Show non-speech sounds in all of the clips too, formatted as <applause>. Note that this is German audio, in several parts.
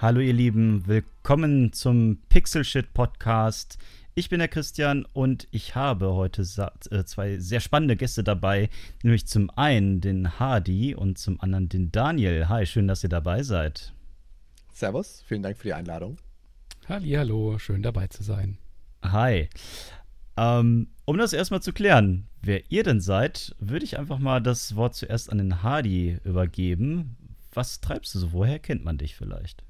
Hallo ihr Lieben, willkommen zum Pixel Shit Podcast. Ich bin der Christian und ich habe heute äh, zwei sehr spannende Gäste dabei, nämlich zum einen den Hardy und zum anderen den Daniel. Hi, schön, dass ihr dabei seid. Servus, vielen Dank für die Einladung. Hallo, schön dabei zu sein. Hi. Ähm, um das erstmal zu klären, wer ihr denn seid, würde ich einfach mal das Wort zuerst an den Hardy übergeben. Was treibst du so? Woher kennt man dich vielleicht?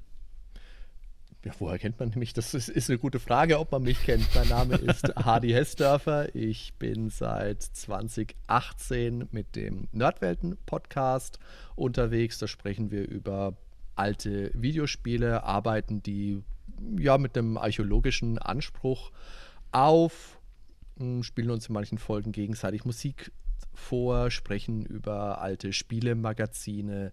Ja, woher kennt man mich? Das ist, ist, eine gute Frage, ob man mich kennt. Mein Name ist <laughs> Hardy Hessdörfer. Ich bin seit 2018 mit dem Nerdwelten-Podcast unterwegs. Da sprechen wir über alte Videospiele, arbeiten die ja mit einem archäologischen Anspruch auf, hm, spielen uns in manchen Folgen gegenseitig Musik vor, sprechen über alte Spielemagazine,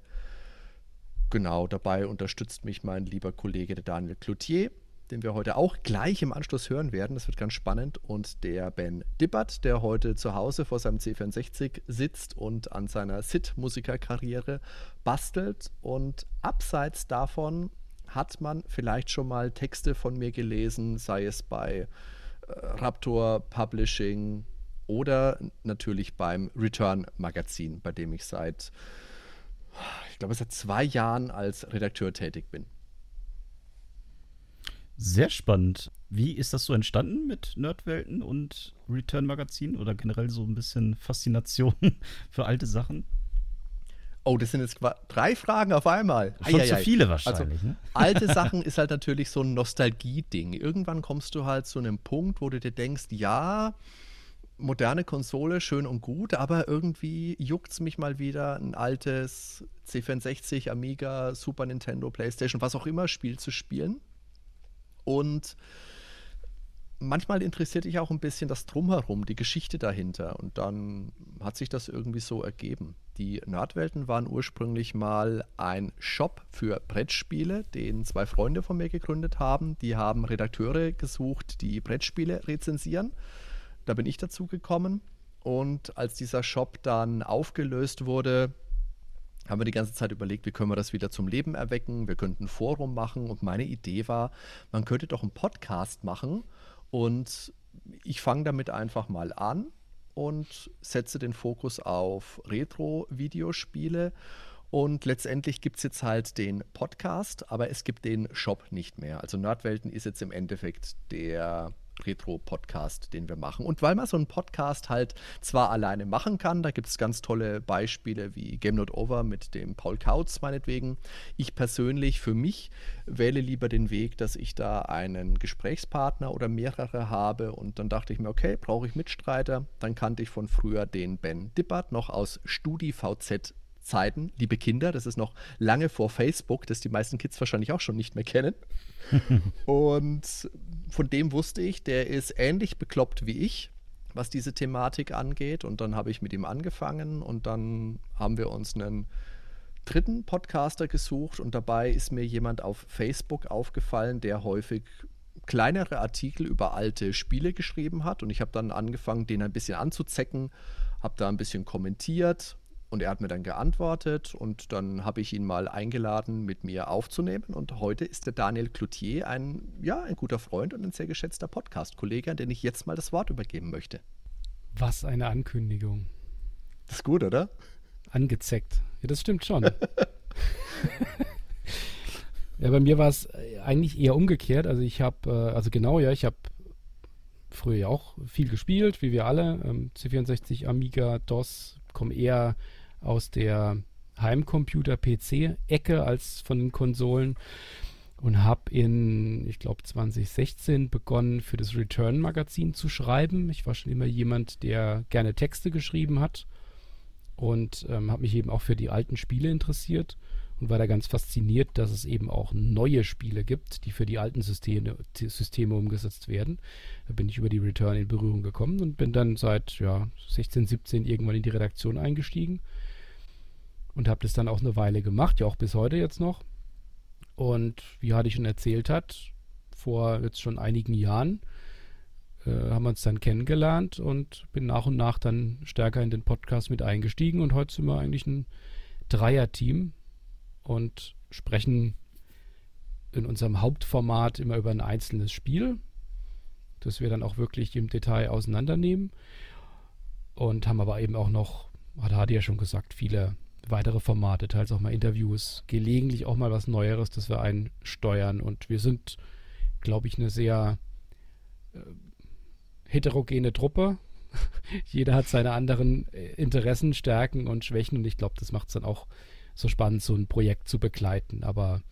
Genau, dabei unterstützt mich mein lieber Kollege der Daniel Cloutier, den wir heute auch gleich im Anschluss hören werden. Das wird ganz spannend. Und der Ben Dippert, der heute zu Hause vor seinem C64 sitzt und an seiner SID-Musikerkarriere bastelt. Und abseits davon hat man vielleicht schon mal Texte von mir gelesen, sei es bei äh, Raptor Publishing oder natürlich beim Return Magazin, bei dem ich seit ich glaube, seit zwei Jahren als Redakteur tätig bin. Sehr spannend. Wie ist das so entstanden mit Nerdwelten und Return Magazin oder generell so ein bisschen Faszination <laughs> für alte Sachen? Oh, das sind jetzt drei Fragen auf einmal. Schon zu viele wahrscheinlich. Also, ne? <laughs> Alte Sachen ist halt natürlich so ein Nostalgie-Ding. Irgendwann kommst du halt zu einem Punkt, wo du dir denkst, ja, moderne Konsole, schön und gut, aber irgendwie juckt es mich mal wieder, ein altes C64, Amiga, Super Nintendo, PlayStation, was auch immer Spiel zu spielen. Und manchmal interessiert dich auch ein bisschen das Drumherum, die Geschichte dahinter. Und dann hat sich das irgendwie so ergeben. Die Nerdwelten waren ursprünglich mal ein Shop für Brettspiele, den zwei Freunde von mir gegründet haben. Die haben Redakteure gesucht, die Brettspiele rezensieren. Da bin ich dazu gekommen. Und als dieser Shop dann aufgelöst wurde, haben wir die ganze Zeit überlegt, wie können wir das wieder zum Leben erwecken. Wir könnten ein Forum machen. Und meine Idee war, man könnte doch einen Podcast machen. Und ich fange damit einfach mal an und setze den Fokus auf Retro-Videospiele. Und letztendlich gibt es jetzt halt den Podcast, aber es gibt den Shop nicht mehr. Also Nerdwelten ist jetzt im Endeffekt der Retro-Podcast, den wir machen. Und weil man so einen Podcast halt zwar alleine machen kann, da gibt es ganz tolle Beispiele wie Game Not Over mit dem Paul Kautz meinetwegen. Ich persönlich für mich wähle lieber den Weg, dass ich da einen Gesprächspartner oder mehrere habe. Und dann dachte ich mir, okay, brauche ich Mitstreiter. Dann kannte ich von früher den Ben Dippert noch aus StudiVZ Zeiten, liebe Kinder, das ist noch lange vor Facebook, das die meisten Kids wahrscheinlich auch schon nicht mehr kennen. <laughs> und von dem wusste ich, der ist ähnlich bekloppt wie ich, was diese Thematik angeht. Und dann habe ich mit ihm angefangen und dann haben wir uns einen dritten Podcaster gesucht und dabei ist mir jemand auf Facebook aufgefallen, der häufig kleinere Artikel über alte Spiele geschrieben hat und ich habe dann angefangen, den ein bisschen anzuzecken, habe da ein bisschen kommentiert und er hat mir dann geantwortet und dann habe ich ihn mal eingeladen, mit mir aufzunehmen. Und heute ist der Daniel Cloutier ein, ja, ein guter Freund und ein sehr geschätzter Podcast-Kollege, an den ich jetzt mal das Wort übergeben möchte. Was eine Ankündigung. Das ist gut, oder? Angezeckt. Ja, das stimmt schon. <laughs> ja, bei mir war es eigentlich eher umgekehrt. Also ich habe, äh, also genau, ja, ich habe früher ja auch viel gespielt, wie wir alle. Ähm, C64, Amiga, DOS, komme eher aus der Heimcomputer-PC-Ecke als von den Konsolen und habe in, ich glaube, 2016 begonnen, für das Return-Magazin zu schreiben. Ich war schon immer jemand, der gerne Texte geschrieben hat und ähm, habe mich eben auch für die alten Spiele interessiert. und war da ganz fasziniert, dass es eben auch neue Spiele gibt, die für die alten Systeme, Systeme umgesetzt werden. Da bin ich über die Return in Berührung gekommen und bin dann seit ja, 16, 17 irgendwann in die Redaktion eingestiegen und habe das dann auch eine Weile gemacht, ja auch bis heute jetzt noch. Und wie Hadi schon erzählt hat, vor jetzt schon einigen Jahren äh, haben wir uns dann kennengelernt und bin nach und nach dann stärker in den Podcast mit eingestiegen und heute sind wir eigentlich ein Dreier-Team und sprechen in unserem Hauptformat immer über ein einzelnes Spiel, das wir dann auch wirklich im Detail auseinandernehmen und haben aber eben auch noch, hat Hadi ja schon gesagt, viele weitere Formate, teils auch mal Interviews, gelegentlich auch mal was Neueres, das wir einsteuern. Und wir sind, glaube ich, eine sehr äh, heterogene Truppe. <laughs> Jeder hat seine anderen äh, Interessen, Stärken und Schwächen und ich glaube, das macht es dann auch so spannend, so ein Projekt zu begleiten. Aber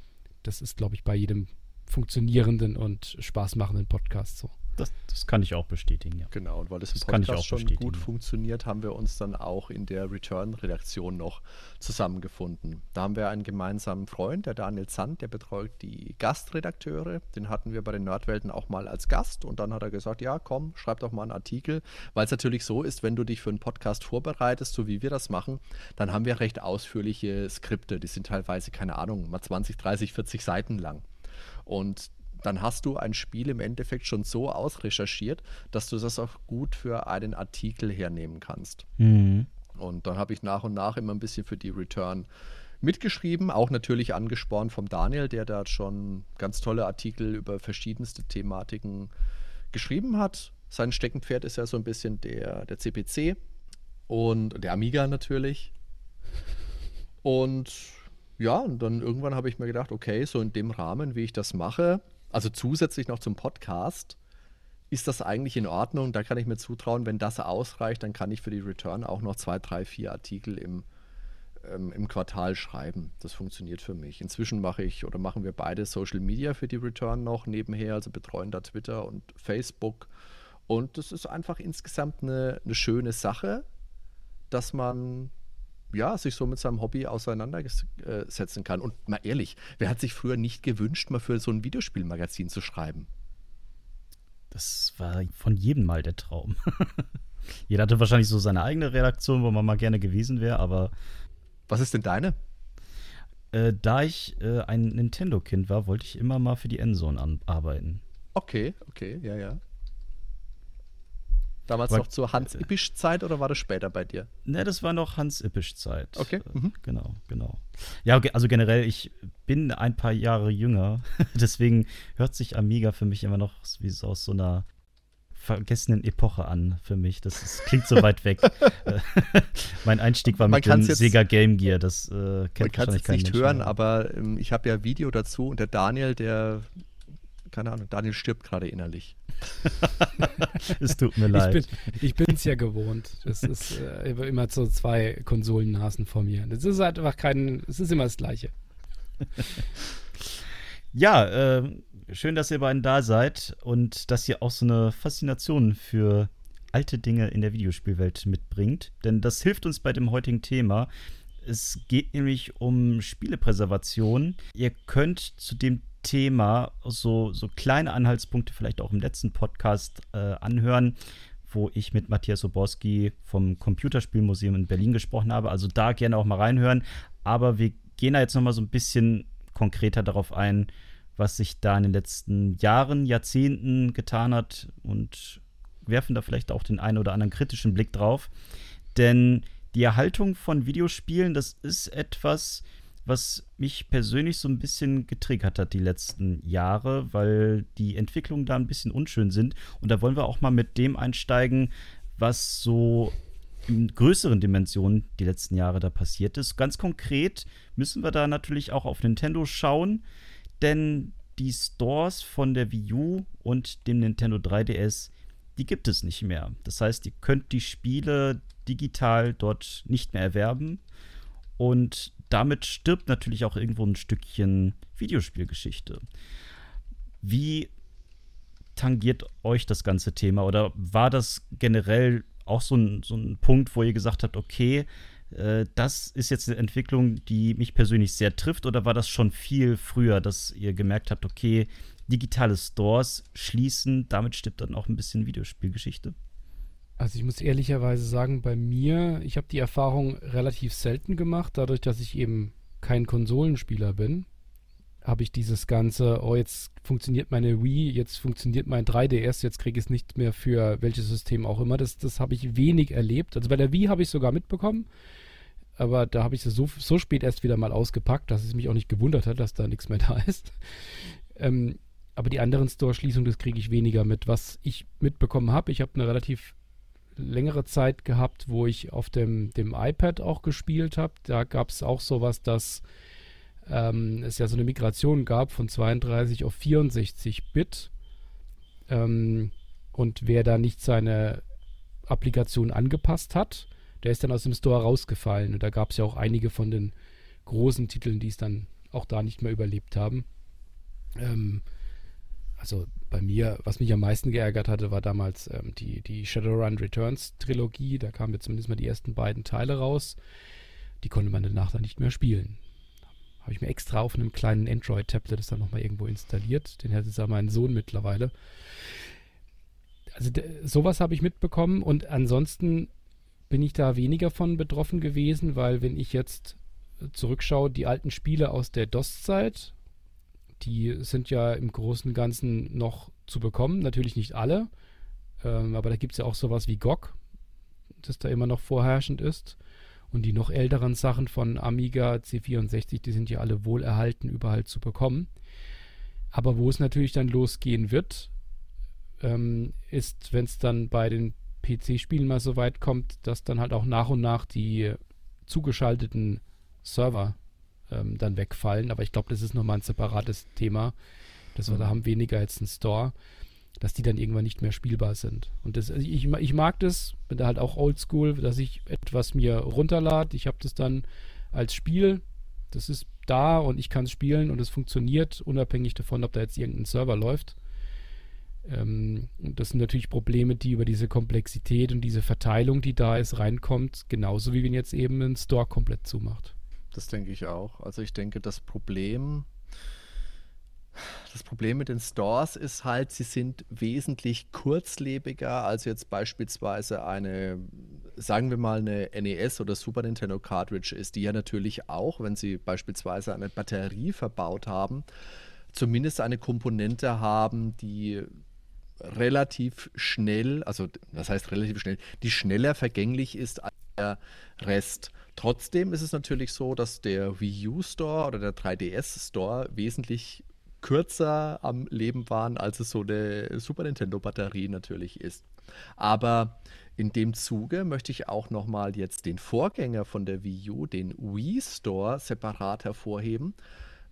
das ist, glaube ich, bei jedem funktionierenden und spaßmachenden Podcast so. Das, das, kann ich auch bestätigen, ja. Genau, und weil das im Podcast schon gut funktioniert, haben wir uns dann auch in der Return-Redaktion noch zusammengefunden. Da haben wir einen gemeinsamen Freund, der Daniel Zandt, der betreut die Gastredakteure. Den hatten wir bei den Nerdwelten auch mal als Gast und dann hat er gesagt, ja komm, schreib doch mal einen Artikel, weil es natürlich so ist, wenn du dich für einen Podcast vorbereitest, so wie wir das machen, dann haben wir recht ausführliche Skripte, die sind teilweise, keine Ahnung, mal 20, 30, 40 Seiten lang. Und dann hast du ein Spiel im Endeffekt schon so ausrecherchiert, dass du das auch gut für einen Artikel hernehmen kannst. Mhm. Und dann habe ich nach und nach immer ein bisschen für die Return mitgeschrieben, auch natürlich angespornt vom Daniel, der da schon ganz tolle Artikel über verschiedenste Thematiken geschrieben hat. Sein Steckenpferd ist ja so ein bisschen der, der CPC und der Amiga natürlich. Und ja, und dann irgendwann habe ich mir gedacht, okay, so in dem Rahmen, wie ich das mache, also zusätzlich noch zum Podcast, ist das eigentlich in Ordnung. Da kann ich mir zutrauen, wenn das ausreicht, dann kann ich für die Return auch noch zwei, drei, vier Artikel im, ähm, im Quartal schreiben. Das funktioniert für mich. Inzwischen mache ich oder machen wir beide Social Media für die Return noch nebenher, also betreuen da Twitter und Facebook. Und das ist einfach insgesamt eine, eine schöne dass man ja, sich so mit seinem Hobby auseinandersetzen kann. Und mal ehrlich, wer hat sich früher nicht gewünscht, mal für so ein Videospielmagazin zu schreiben? Das war von jedem mal der Traum. <laughs> Jeder hatte wahrscheinlich so seine eigene Redaktion, wo man mal gerne gewesen wäre, aber. Was ist denn deine? Äh, da ich äh, ein Nintendo-Kind war, wollte ich immer mal für die Endzone arbeiten. Okay, okay, ja, ja. Damals war, noch zur Hans-Ippisch-Zeit oder war das später bei dir? Ne, das war noch Hans-Ippisch-Zeit. Okay. Äh, mhm. Genau, genau. Ja, also generell, ich bin ein paar Jahre jünger. <laughs> Deswegen hört sich Amiga für mich immer noch wie so aus so einer vergessenen Epoche an für mich. Das, das klingt so weit weg. <laughs> <laughs> mein Einstieg war mit dem Sega Game Gear. Das äh, kennt man kann es nicht hören, aber ähm, ich habe ja Video dazu und der Daniel, der keine Ahnung, Daniel stirbt gerade innerlich. <laughs> es tut mir leid. Ich bin es ja gewohnt. Es ist äh, immer so zwei Konsolennasen vor mir. Das ist halt einfach kein, es ist immer das Gleiche. <laughs> ja, äh, schön, dass ihr beiden da seid und dass ihr auch so eine Faszination für alte Dinge in der Videospielwelt mitbringt. Denn das hilft uns bei dem heutigen Thema. Es geht nämlich um Spielepräservation. Ihr könnt zu dem Thema so, so kleine Anhaltspunkte vielleicht auch im letzten Podcast äh, anhören, wo ich mit Matthias Oborski vom Computerspielmuseum in Berlin gesprochen habe. Also da gerne auch mal reinhören. Aber wir gehen da jetzt noch mal so ein bisschen konkreter darauf ein, was sich da in den letzten Jahren, Jahrzehnten getan hat und werfen da vielleicht auch den einen oder anderen kritischen Blick drauf. Denn die Erhaltung von Videospielen, das ist etwas, was mich persönlich so ein bisschen getriggert hat die letzten Jahre, weil die Entwicklungen da ein bisschen unschön sind. Und da wollen wir auch mal mit dem einsteigen, was so in größeren Dimensionen die letzten Jahre da passiert ist. Ganz konkret müssen wir da natürlich auch auf Nintendo schauen, denn die Stores von der Wii U und dem Nintendo 3DS, die gibt es nicht mehr. Das heißt, ihr könnt die Spiele digital dort nicht mehr erwerben. Und damit stirbt natürlich auch irgendwo ein Stückchen Videospielgeschichte. Wie tangiert euch das ganze Thema? Oder war das generell auch so ein, so ein Punkt, wo ihr gesagt habt, okay, äh, das ist jetzt eine Entwicklung, die mich persönlich sehr trifft, oder war das schon viel früher, dass ihr gemerkt habt, okay, digitale Stores schließen, damit stirbt dann auch ein bisschen Videospielgeschichte? Also ich muss ehrlicherweise sagen, bei mir, ich habe die Erfahrung relativ selten gemacht, dadurch, dass ich eben kein Konsolenspieler bin, habe ich dieses ganze, oh, jetzt funktioniert meine Wii, jetzt funktioniert mein 3DS, jetzt kriege ich es nicht mehr für welches System auch immer. Das, das habe ich wenig erlebt. Also bei der Wii habe ich sogar mitbekommen, aber da habe ich es so, so spät erst wieder mal ausgepackt, dass es mich auch nicht gewundert hat, dass da nichts mehr <laughs> da ist. Ähm, aber die anderen Store-Schließungen, das kriege ich weniger mit. Was ich mitbekommen habe, ich habe eine relativ längere Zeit gehabt, wo ich auf dem, dem iPad auch gespielt habe. Da gab es auch sowas, dass ähm, es ja so eine Migration gab von 32 auf 64 Bit. Ähm, und wer da nicht seine Applikation angepasst hat, der ist dann aus dem Store rausgefallen. Und da gab es ja auch einige von den großen Titeln, die es dann auch da nicht mehr überlebt haben. Ähm, also bei mir, was mich am meisten geärgert hatte, war damals ähm, die, die Shadowrun Returns Trilogie. Da kamen jetzt zumindest mal die ersten beiden Teile raus. Die konnte man danach dann nicht mehr spielen. Habe ich mir extra auf einem kleinen Android-Tablet das dann nochmal irgendwo installiert. Den hat jetzt ja mein Sohn mittlerweile. Also sowas habe ich mitbekommen und ansonsten bin ich da weniger von betroffen gewesen, weil wenn ich jetzt zurückschaue, die alten Spiele aus der DOS-Zeit, die sind ja im Großen und Ganzen noch zu bekommen. Natürlich nicht alle, ähm, aber da gibt es ja auch sowas wie GOG, das da immer noch vorherrschend ist. Und die noch älteren Sachen von Amiga C64, die sind ja alle wohlerhalten überall zu bekommen. Aber wo es natürlich dann losgehen wird, ähm, ist, wenn es dann bei den PC-Spielen mal so weit kommt, dass dann halt auch nach und nach die zugeschalteten Server ähm, dann wegfallen. Aber ich glaube, das ist nochmal ein separates Thema. Das wir mhm. da haben weniger als ein Store dass die dann irgendwann nicht mehr spielbar sind. Und das, also ich, ich mag das, bin da halt auch oldschool, dass ich etwas mir runterlade. Ich habe das dann als Spiel, das ist da und ich kann es spielen und es funktioniert, unabhängig davon, ob da jetzt irgendein Server läuft. Ähm, und das sind natürlich Probleme, die über diese Komplexität und diese Verteilung, die da ist, reinkommt, genauso wie wenn jetzt eben ein Store komplett zumacht. Das denke ich auch. Also ich denke, das Problem das Problem mit den Stores ist halt, sie sind wesentlich kurzlebiger als jetzt beispielsweise eine, sagen wir mal, eine NES oder Super Nintendo Cartridge ist, die ja natürlich auch, wenn sie beispielsweise eine Batterie verbaut haben, zumindest eine Komponente haben, die relativ schnell, also das heißt relativ schnell, die schneller vergänglich ist als der Rest. Trotzdem ist es natürlich so, dass der Wii U Store oder der 3DS Store wesentlich kürzer am Leben waren, als es so eine Super Nintendo-Batterie natürlich ist. Aber in dem Zuge möchte ich auch nochmal jetzt den Vorgänger von der Wii U, den Wii Store, separat hervorheben,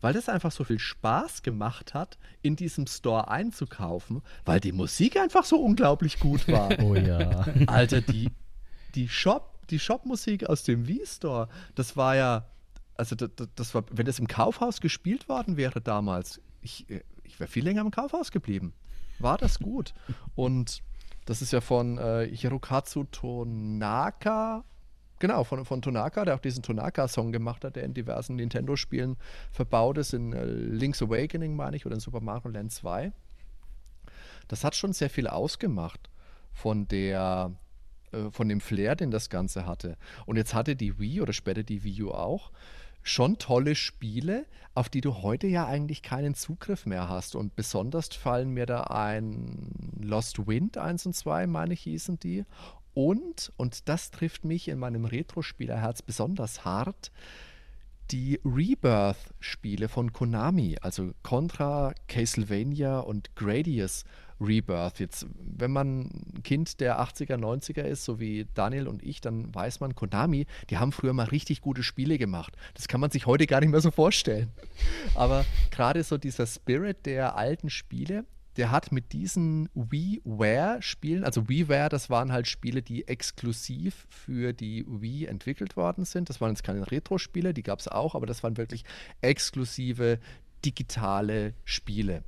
weil das einfach so viel Spaß gemacht hat, in diesem Store einzukaufen, weil die Musik einfach so unglaublich gut war. <laughs> Oh ja. Alter, die, die Shop, die Shop-Musik aus dem Wii Store, das war ja, also das, das war, wenn das im Kaufhaus gespielt worden wäre damals, ich, äh, ich wäre viel länger im Kaufhaus geblieben. War das gut? <laughs> Und das ist ja von äh, Hirokazu Tonaka. Genau, von, von Tonaka, der auch diesen Tonaka-Song gemacht hat, der in diversen Nintendo-Spielen verbaut ist, in äh, Link's Awakening, meine ich, oder in Super Mario Land 2. Das hat schon sehr viel ausgemacht von der äh, von dem Flair, den das Ganze hatte. Und jetzt hatte die Wii oder später die Wii U auch schon tolle Spiele, auf die du heute ja eigentlich keinen Zugriff mehr hast. Und besonders fallen mir da ein Lost Wind 1 und 2, meine ich, hießen die. Und, und das trifft mich in meinem Retro-Spielerherz besonders hart, die Rebirth-Spiele von Konami, also Contra, Castlevania und Gradius Rebirth. Jetzt, wenn man Kind der 80er, 90er ist, so wie Daniel und ich, dann weiß man, Konami, die haben früher mal richtig gute Spiele gemacht. Das kann man sich heute gar nicht mehr so vorstellen. Aber gerade so dieser Spirit der alten Spiele, der hat mit diesen WiiWare-Spielen, also WiiWare, das waren halt Spiele, die exklusiv für die Wii entwickelt worden sind. Das waren jetzt keine Retro-Spiele, die gab es auch, aber das waren wirklich exklusive digitale Spiele.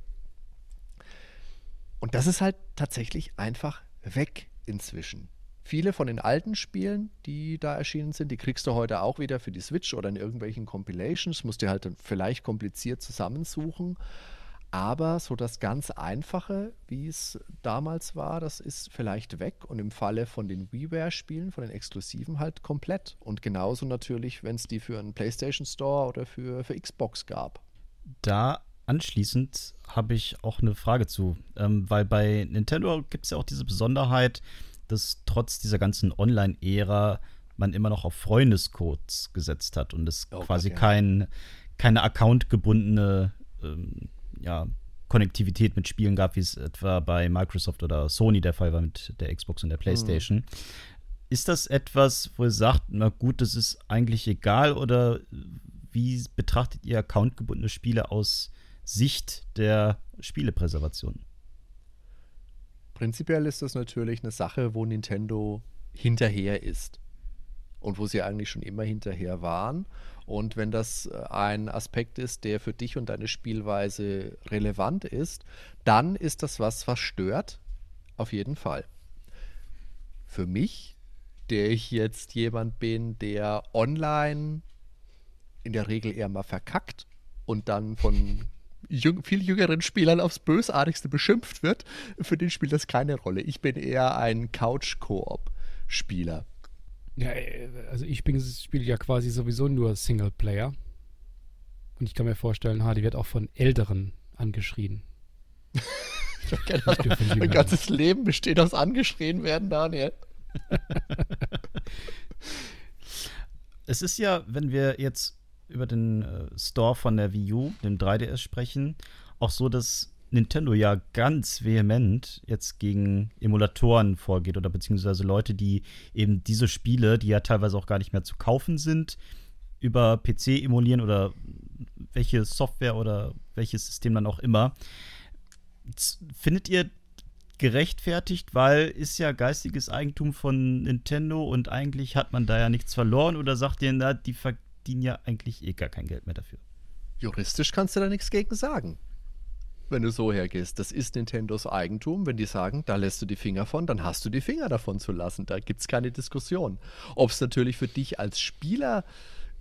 Und das ist halt tatsächlich einfach weg inzwischen. Viele von den alten Spielen, die da erschienen sind, die kriegst du heute auch wieder für die Switch oder in irgendwelchen Compilations. Musst du halt dann vielleicht kompliziert zusammensuchen. Aber so das ganz Einfache, wie es damals war, das ist vielleicht weg und im Falle von den WiiWare-Spielen, von den Exklusiven halt komplett. Und genauso natürlich, wenn es die für einen PlayStation Store oder für, für Xbox gab. Da anschließend habe ich auch eine Frage zu, ähm, weil bei Nintendo gibt es ja auch diese Besonderheit, dass trotz dieser ganzen Online-Ära man immer noch auf Freundescodes gesetzt hat und es oh, quasi okay. kein, keine accountgebundene ähm, ja, Konnektivität mit Spielen gab, wie es etwa bei Microsoft oder Sony der Fall war mit der Xbox und der PlayStation. Mhm. Ist das etwas, wo ihr sagt, na gut, das ist eigentlich egal oder wie betrachtet ihr accountgebundene Spiele aus Sicht der Spielepräservation? Prinzipiell ist das natürlich eine Sache, wo Nintendo hinterher ist und wo sie eigentlich schon immer hinterher waren. Und wenn das äh, ein Aspekt ist, der für dich und deine Spielweise relevant ist, dann ist das was, was stört. Auf jeden Fall. Für mich, der ich jetzt jemand bin, der online in der Regel eher mal verkackt und dann von jüng viel jüngeren Spielern aufs Bösartigste beschimpft wird, für den spielt das keine Rolle. Ich bin eher ein Couch-Koop-Spieler. Ja, äh, also ich spiele ja quasi sowieso nur Singleplayer. Und ich kann mir vorstellen, ha, die wird auch von Älteren angeschrien. <laughs> ich habe keine Ahnung. Mein ganzes Leben besteht aus angeschrien werden, Daniel. <laughs> <laughs> es ist ja, wenn wir jetzt über den äh, Store von der Wii U, dem 3DS sprechen, auch so, dass Nintendo ja ganz vehement jetzt gegen Emulatoren vorgeht oder beziehungsweise Leute, die eben diese Spiele, die ja teilweise auch gar nicht mehr zu kaufen sind, über PC emulieren oder welche Software oder welches System dann auch immer. Findet ihr gerechtfertigt, weil ist ja geistiges Eigentum von Nintendo und eigentlich hat man da ja nichts verloren oder sagt ihr, na, die verdienen ja eigentlich eh gar kein Geld mehr dafür? Juristisch kannst du da nichts gegen sagen wenn du so hergehst. Das ist Nintendos Eigentum. Wenn die sagen, da lässt du die Finger von, dann hast du die Finger davon zu lassen. Da gibt es keine Diskussion. Ob es natürlich für dich als Spieler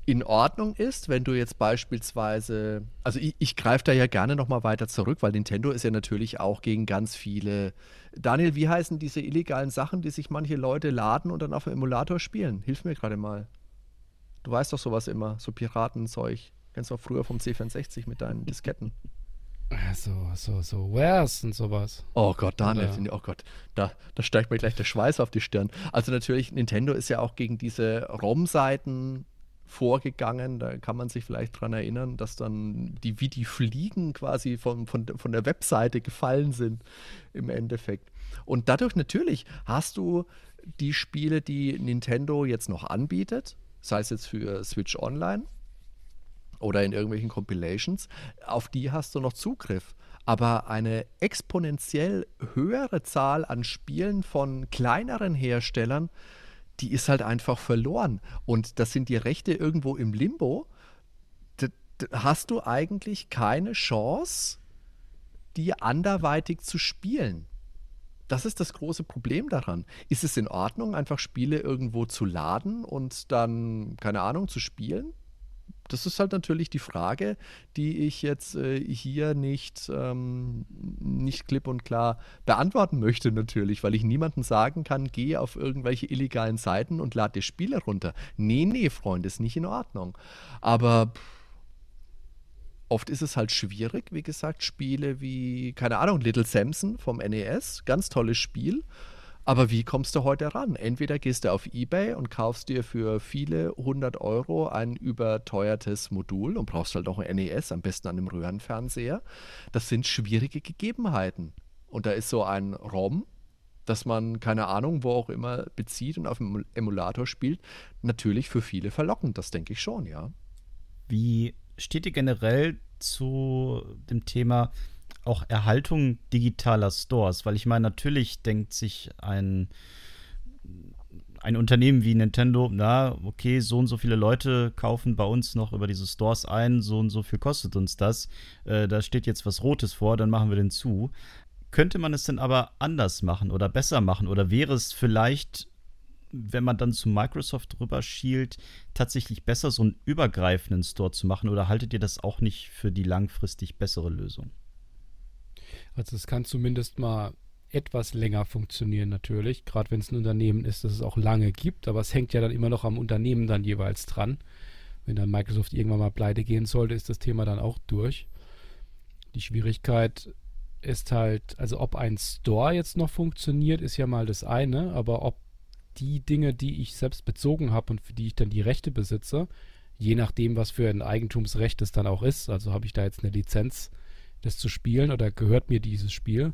in Ordnung ist, wenn du jetzt beispielsweise, also ich, ich greife da ja gerne nochmal weiter zurück, weil Nintendo ist ja natürlich auch gegen ganz viele. Daniel, wie heißen diese illegalen Sachen, die sich manche Leute laden und dann auf dem Emulator spielen? Hilf mir gerade mal. Du weißt doch sowas immer, so Piratenzeug. Kennst du auch früher vom C64 mit deinen Disketten. So, so, so Wares und sowas. Oh Gott, Daniel, ja. oh Gott, da, da steigt mir gleich der Schweiß auf die Stirn. Also natürlich, Nintendo ist ja auch gegen diese ROM-Seiten vorgegangen. Da kann man sich vielleicht dran erinnern, dass dann die wie die Fliegen quasi von, von, von der Webseite gefallen sind im Endeffekt. Und dadurch natürlich hast du die Spiele, die Nintendo jetzt noch anbietet, sei es jetzt für Switch Online oder in irgendwelchen Compilations, auf die hast du noch Zugriff. Aber eine exponentiell höhere Zahl an Spielen von kleineren Herstellern, die ist halt einfach verloren. Und das sind die Rechte irgendwo im Limbo. Da, hast du eigentlich keine Chance, die anderweitig zu spielen. Das ist das große Problem daran. Ist es in Ordnung, einfach Spiele irgendwo zu laden und dann, keine Ahnung, zu spielen? das ist halt natürlich die Frage, die ich jetzt äh, hier nicht, ähm, nicht klipp und klar beantworten möchte, natürlich, weil ich niemandem sagen kann, geh auf irgendwelche illegalen Seiten und lade dir Spiele runter. Nee, nee, Freund, ist nicht in Ordnung. Aber oft ist es halt schwierig, wie gesagt, Spiele wie, keine Ahnung, Little Samson vom NES, ganz tolles Spiel. Aber wie kommst du heute ran? Entweder gehst du auf eBay und kaufst dir für viele hundert Euro ein überteuertes Modul und brauchst halt auch ein NES, am besten an einem Röhrenfernseher. Das sind schwierige Gegebenheiten. Und da ist so ein ROM, das man, keine Ahnung, wo auch immer bezieht und auf dem Emulator spielt, natürlich für viele verlockend. Das denke ich schon, ja. Wie steht ihr generell zu dem Thema, auch Erhaltung digitaler Stores, weil ich meine, natürlich denkt sich ein, ein Unternehmen wie Nintendo, na, okay, so und so viele Leute kaufen bei uns noch über diese Stores ein, so und so viel kostet uns das. Äh, da steht jetzt was Rotes vor, dann machen wir den zu. Könnte man es denn aber anders machen oder besser machen? Oder wäre es vielleicht wenn man dann zu Microsoft rüber schielt, tatsächlich besser, so einen übergreifenden Store zu machen? Oder haltet ihr das auch nicht für die langfristig bessere Lösung? Also es kann zumindest mal etwas länger funktionieren natürlich, gerade wenn es ein Unternehmen ist, das es auch lange gibt, aber es hängt ja dann immer noch am Unternehmen dann jeweils dran. Wenn dann Microsoft irgendwann mal pleite gehen sollte, ist das Thema dann auch durch. Die Schwierigkeit ist halt, also ob ein Store jetzt noch funktioniert, ist ja mal das eine, aber ob die Dinge, die ich selbst bezogen habe und für die ich dann die Rechte besitze, je nachdem, was für ein Eigentumsrecht es dann auch ist, also habe ich da jetzt eine Lizenz, das zu spielen oder gehört mir dieses Spiel,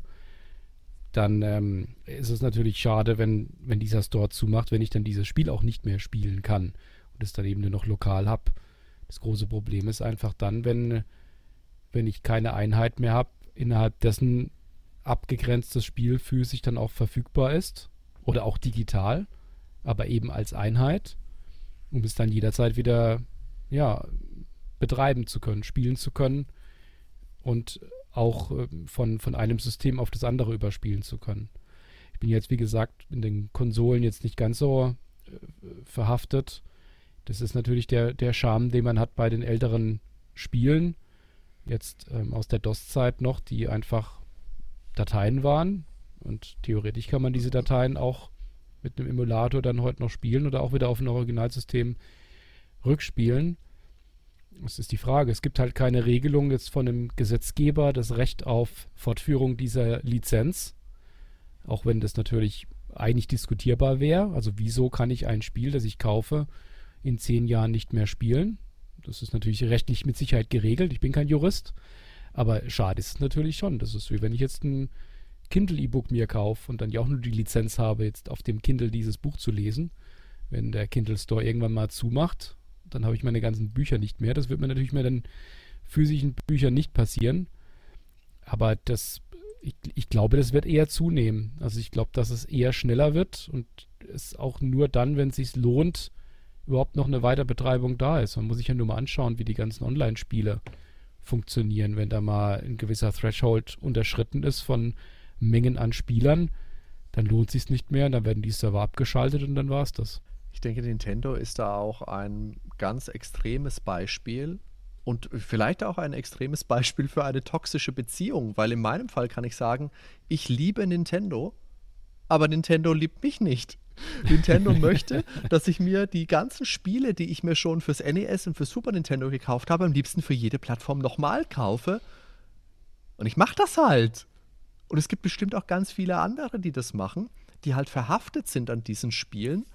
dann ähm, ist es natürlich schade, wenn, wenn dieser Store zumacht, wenn ich dann dieses Spiel auch nicht mehr spielen kann und es dann eben nur noch lokal habe. Das große Problem ist einfach dann, wenn, wenn ich keine Einheit mehr habe, innerhalb dessen abgegrenztes Spiel physisch dann auch verfügbar ist oder auch digital, aber eben als Einheit, um es dann jederzeit wieder ja, betreiben zu können, spielen zu können und auch äh, von, von einem System auf das andere überspielen zu können. Ich bin jetzt, wie gesagt, in den Konsolen jetzt nicht ganz so äh, verhaftet. Das ist natürlich der, der Charme, den man hat bei den älteren Spielen, jetzt ähm, aus der DOS-Zeit noch, die einfach Dateien waren. Und theoretisch kann man diese Dateien auch mit einem Emulator dann heute noch spielen oder auch wieder auf ein Originalsystem rückspielen. Das ist die Frage. Es gibt halt keine Regelung jetzt von dem Gesetzgeber, das Recht auf Fortführung dieser Lizenz. Auch wenn das natürlich eigentlich diskutierbar wäre. Also wieso kann ich ein Spiel, das ich kaufe, in zehn Jahren nicht mehr spielen? Das ist natürlich rechtlich mit Sicherheit geregelt. Ich bin kein Jurist. Aber schade ist es natürlich schon. Das ist wie wenn ich jetzt ein Kindle-E-Book mir kaufe und dann ja auch nur die Lizenz habe, jetzt auf dem Kindle dieses Buch zu lesen. Wenn der Kindle Store irgendwann mal zumacht, dann habe ich meine ganzen Bücher nicht mehr. Das wird mir natürlich mit den physischen Büchern nicht passieren. Aber das, ich, ich glaube, das wird eher zunehmen. Also ich glaube, dass es eher schneller wird und es auch nur dann, wenn es sich lohnt, überhaupt noch eine Weiterbetreibung da ist. Man muss sich ja nur mal anschauen, wie die ganzen Online-Spiele funktionieren, wenn da mal ein gewisser Threshold unterschritten ist von Mengen an Spielern, dann lohnt sich nicht mehr, dann werden die Server abgeschaltet und dann war es das. Ich denke, Nintendo ist da auch ein ganz extremes Beispiel und vielleicht auch ein extremes Beispiel für eine toxische Beziehung, weil in meinem Fall kann ich sagen, ich liebe Nintendo, aber Nintendo liebt mich nicht. Nintendo <laughs> möchte, dass ich mir die ganzen Spiele, die ich mir schon fürs NES und für Super Nintendo gekauft habe, am liebsten für jede Plattform nochmal kaufe. Und ich mache das halt. Und es gibt bestimmt auch ganz viele andere, die das machen, die halt verhaftet sind an diesen Spielen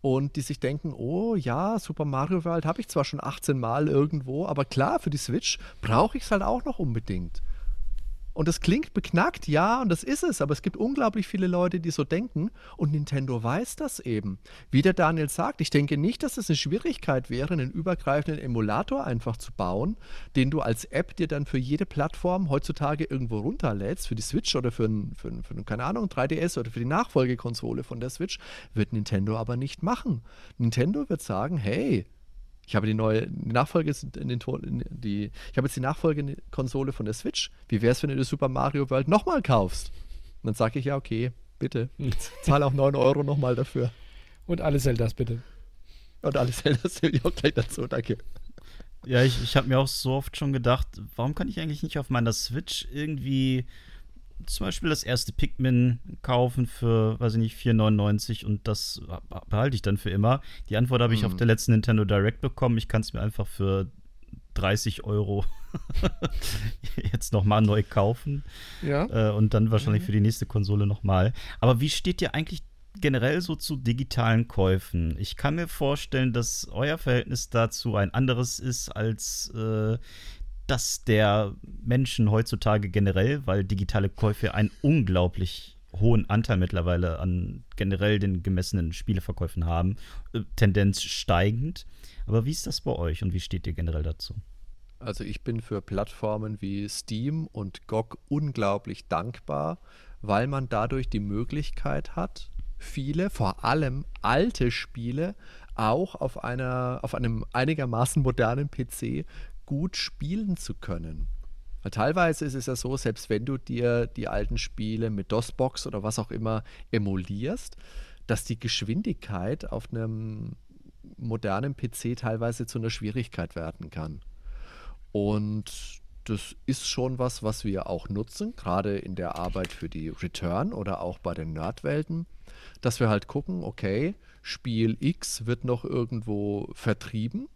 und die sich denken, oh ja, Super Mario World habe ich zwar schon 18 Mal irgendwo, aber klar, für die Switch brauche ich es halt auch noch unbedingt. Und das klingt beknackt, ja, und das ist es, aber es gibt unglaublich viele Leute, die so denken und Nintendo weiß das eben. Wie der Daniel sagt, ich denke nicht, dass es eine Schwierigkeit wäre, einen übergreifenden Emulator einfach zu bauen, den du als App dir dann für jede Plattform heutzutage irgendwo runterlädst, für die Switch oder für, ein, für, ein, für ein, keine Ahnung, 3DS oder für die Nachfolgekonsole von der Switch, wird Nintendo aber nicht machen. Nintendo wird sagen, hey, ich habe die neue die Nachfolge, in den, die, ich habe jetzt die Nachfolgekonsole von der Switch. Wie wäre es, wenn du Super Mario World nochmal kaufst? Und dann sage ich ja, okay, bitte. <laughs> Zahl auch 9 Euro nochmal dafür. Und alle Zeldas bitte. Und alle Zeldas will ich auch gleich dazu, danke. Ja, ich, ich habe mir auch so oft schon gedacht, warum kann ich eigentlich nicht auf meiner Switch irgendwie zum Beispiel das erste Pikmin kaufen für, weiß ich nicht, 4,99 und das behalte ich dann für immer. Die Antwort habe ich auf mhm. der letzten Nintendo Direct bekommen. Ich kann es mir einfach für 30 Euro <laughs> jetzt nochmal neu kaufen. Ja. Äh, und dann wahrscheinlich mhm. für die nächste Konsole nochmal. Aber wie steht ihr eigentlich generell so zu digitalen Käufen? Ich kann mir vorstellen, dass euer Verhältnis dazu ein anderes ist als äh, das der Menschen heutzutage generell, weil digitale Käufe einen unglaublich hohen Anteil mittlerweile an generell den gemessenen Spieleverkäufen haben, äh, Tendenz steigend. Aber wie ist das bei euch und wie steht ihr generell dazu? Also ich bin für Plattformen wie Steam und GOG unglaublich dankbar, weil man dadurch die Möglichkeit hat, viele, vor allem alte Spiele, auch auf, einer, auf einem einigermaßen modernen PC gut spielen zu können. Weil teilweise ist es ja so, selbst wenn du dir die alten Spiele mit DOS-Box oder was auch immer emulierst, dass die Geschwindigkeit auf einem modernen PC teilweise zu einer Schwierigkeit werden kann. Und das ist schon was, was wir auch nutzen, gerade in der Arbeit für die Return oder auch bei den Nerdwelten, dass wir halt gucken, okay, Spiel X wird noch irgendwo vertrieben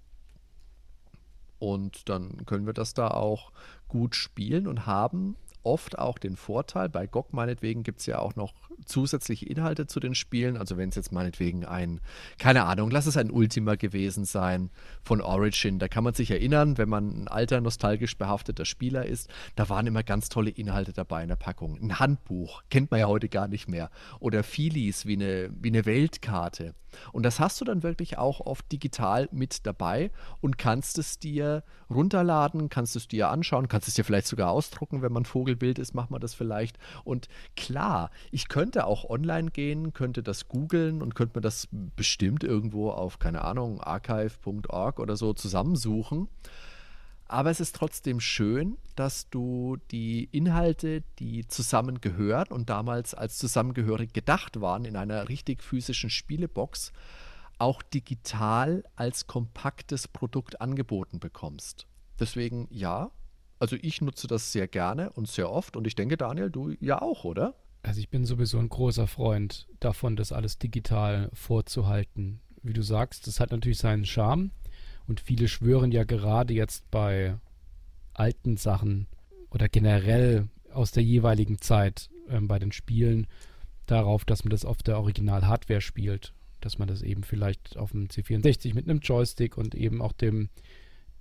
und dann können wir das da auch gut spielen und haben oft auch den Vorteil, bei GOG meinetwegen gibt es ja auch noch zusätzliche Inhalte zu den Spielen. Also wenn es jetzt meinetwegen ein, keine Ahnung, lass es ein Ultima gewesen sein von Origin. Da kann man sich erinnern, wenn man ein alter, nostalgisch behafteter Spieler ist, da waren immer ganz tolle Inhalte dabei in der Packung. Ein Handbuch, kennt man ja heute gar nicht mehr. Oder Filis wie eine, wie eine Weltkarte. Und das hast du dann wirklich auch oft digital mit dabei und kannst es dir runterladen, kannst es dir anschauen, kannst es dir vielleicht sogar ausdrucken, wenn man Vogelbild ist, macht man das vielleicht. Und klar, ich könnte auch online gehen, könnte das googeln und könnte mir das bestimmt irgendwo auf, keine Ahnung, archive.org oder so zusammensuchen. Aber es ist trotzdem schön, dass du die Inhalte, die zusammengehören und damals als zusammengehörig gedacht waren in einer richtig physischen Spielebox, auch digital als kompaktes Produkt angeboten bekommst. Deswegen ja, also ich nutze das sehr gerne und sehr oft und ich denke, Daniel, du ja auch, oder? Also ich bin sowieso ein großer Freund davon, das alles digital vorzuhalten. Wie du sagst, das hat natürlich seinen Charme. Und viele schwören ja gerade jetzt bei alten Sachen oder generell aus der jeweiligen Zeit ähm, bei den Spielen darauf, dass man das auf der Original-Hardware spielt. Dass man das eben vielleicht auf dem C64 mit einem Joystick und eben auch dem,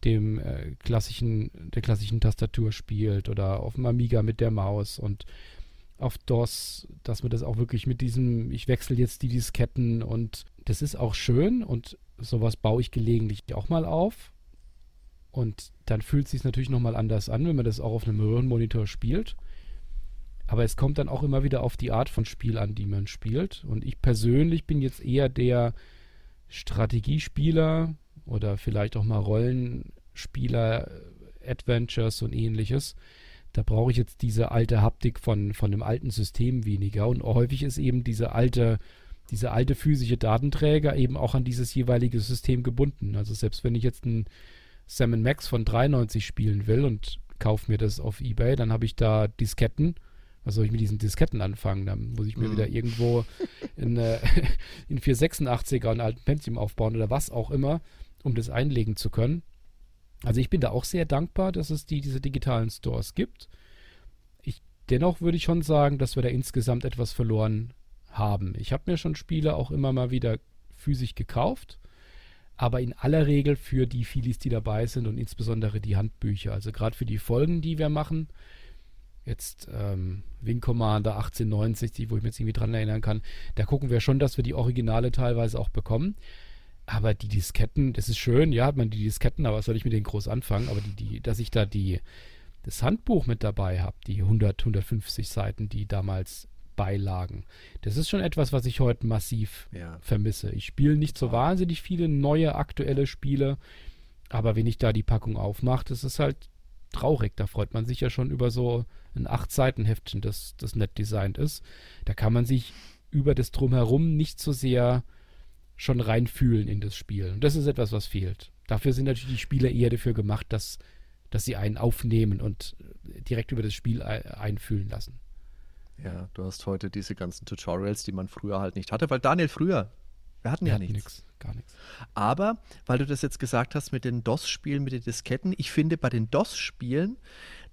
dem äh, klassischen, der klassischen Tastatur spielt oder auf dem Amiga mit der Maus und auf DOS, dass man das auch wirklich mit diesem, ich wechsle jetzt die Disketten und das ist auch schön und sowas baue ich gelegentlich auch mal auf. Und dann fühlt es sich natürlich nochmal anders an, wenn man das auch auf einem Röhrenmonitor spielt. Aber es kommt dann auch immer wieder auf die Art von Spiel an, die man spielt. Und ich persönlich bin jetzt eher der Strategiespieler oder vielleicht auch mal Rollenspieler, Adventures und ähnliches. Da brauche ich jetzt diese alte Haptik von, von einem alten System weniger. Und häufig ist eben diese alte dieser alte physische Datenträger eben auch an dieses jeweilige System gebunden. Also selbst wenn ich jetzt ein Sam Max von 93 spielen will und kaufe mir das auf Ebay, dann habe ich da Disketten. Was soll ich mit diesen Disketten anfangen? Dann muss ich mir mhm. wieder irgendwo <laughs> in, äh, <laughs> in 486er einen alten Pentium aufbauen oder was auch immer, um das einlegen zu können. Also ich bin da auch sehr dankbar, dass es die, diese digitalen Stores gibt. Ich, dennoch würde ich schon sagen, dass wir da insgesamt etwas verloren haben. Ich habe mir schon Spiele auch immer mal wieder physisch gekauft, aber in aller Regel für die Filis, die dabei sind und insbesondere die Handbücher. Also gerade für die Folgen, die wir machen, jetzt ähm, Wing Commander 1890, wo ich mich jetzt irgendwie dran erinnern kann, da gucken wir schon, dass wir die Originale teilweise auch bekommen. Aber die Disketten, das ist schön, ja, hat man die Disketten, aber was soll ich mit denen groß anfangen? Aber die, die, dass ich da die, das Handbuch mit dabei habe, die 100, 150 Seiten, die damals Beilagen. Das ist schon etwas, was ich heute massiv ja. vermisse. Ich spiele nicht so wahnsinnig viele neue aktuelle Spiele, aber wenn ich da die Packung aufmache, das ist halt traurig. Da freut man sich ja schon über so ein Acht-Seiten-Heftchen, das, das nett designt ist. Da kann man sich über das Drumherum nicht so sehr schon reinfühlen in das Spiel. Und das ist etwas, was fehlt. Dafür sind natürlich die Spiele eher dafür gemacht, dass, dass sie einen aufnehmen und direkt über das Spiel einfühlen lassen. Ja, du hast heute diese ganzen Tutorials, die man früher halt nicht hatte, weil Daniel früher, wir hatten wir ja nichts. Nix, gar nichts. Aber, weil du das jetzt gesagt hast mit den DOS-Spielen, mit den Disketten, ich finde bei den DOS-Spielen,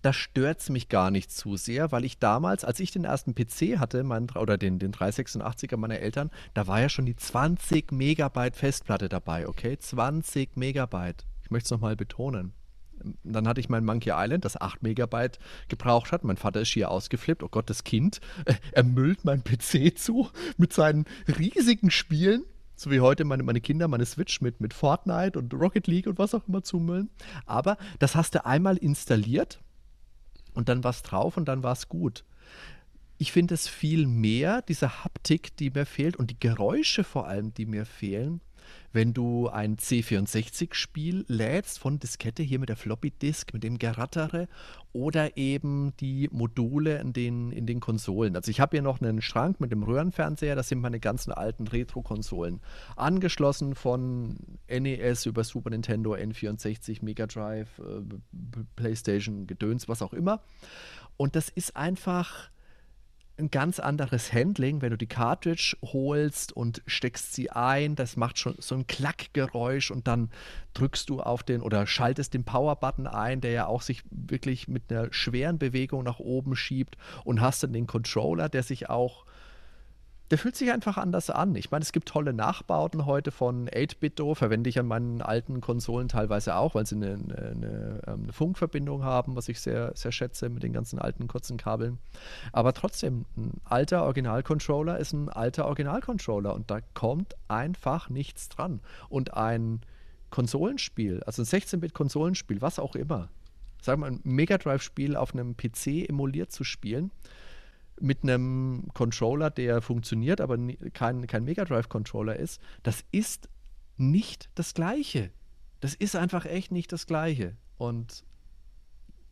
da stört es mich gar nicht zu sehr, weil ich damals, als ich den ersten PC hatte, mein, oder den, den 386er meiner Eltern, da war ja schon die 20 Megabyte Festplatte dabei, okay? 20 Megabyte. Ich möchte es nochmal betonen. Dann hatte ich mein Monkey Island, das 8 Megabyte gebraucht hat. Mein Vater ist schier ausgeflippt. Oh Gott, das Kind. Äh, er müllt mein PC <laughs> zu mit seinen riesigen Spielen. So wie heute meine, meine Kinder meine Switch mit, mit Fortnite und Rocket League und was auch immer zumüllen. Aber das hast du einmal installiert und dann war es drauf und dann war es gut. Ich finde es viel mehr, diese Haptik, die mir fehlt und die Geräusche vor allem, die mir fehlen, wenn du ein C64-Spiel lädst von Diskette hier mit der Floppy Disk, mit dem Gerattere oder eben die Module in den, in den Konsolen. Also ich habe hier noch einen Schrank mit dem Röhrenfernseher, da sind meine ganzen alten Retro-Konsolen angeschlossen von NES über Super Nintendo, N64, Mega Drive, äh, PlayStation, Gedöns, was auch immer. Und das ist einfach ein ganz anderes Handling, wenn du die Cartridge holst und steckst sie ein. Das macht schon so ein Klackgeräusch und dann drückst du auf den oder schaltest den Power-Button ein, der ja auch sich wirklich mit einer schweren Bewegung nach oben schiebt und hast dann den Controller, der sich auch der fühlt sich einfach anders an. Ich meine, es gibt tolle Nachbauten heute von 8-Bit-Do, verwende ich an meinen alten Konsolen teilweise auch, weil sie eine, eine, ähm, eine, Funkverbindung haben, was ich sehr, sehr schätze mit den ganzen alten kurzen Kabeln. Aber trotzdem, ein alter Original-Controller ist ein alter Original-Controller und da kommt einfach nichts dran. Und ein Konsolenspiel, also ein 16-Bit-Konsolenspiel, was auch immer, sagen wir ein Mega Drive-Spiel auf einem PC emuliert zu spielen, mit einem Controller, der funktioniert, aber kein, kein Mega Drive-Controller ist, das ist nicht das Gleiche. Das ist einfach echt nicht das Gleiche. Und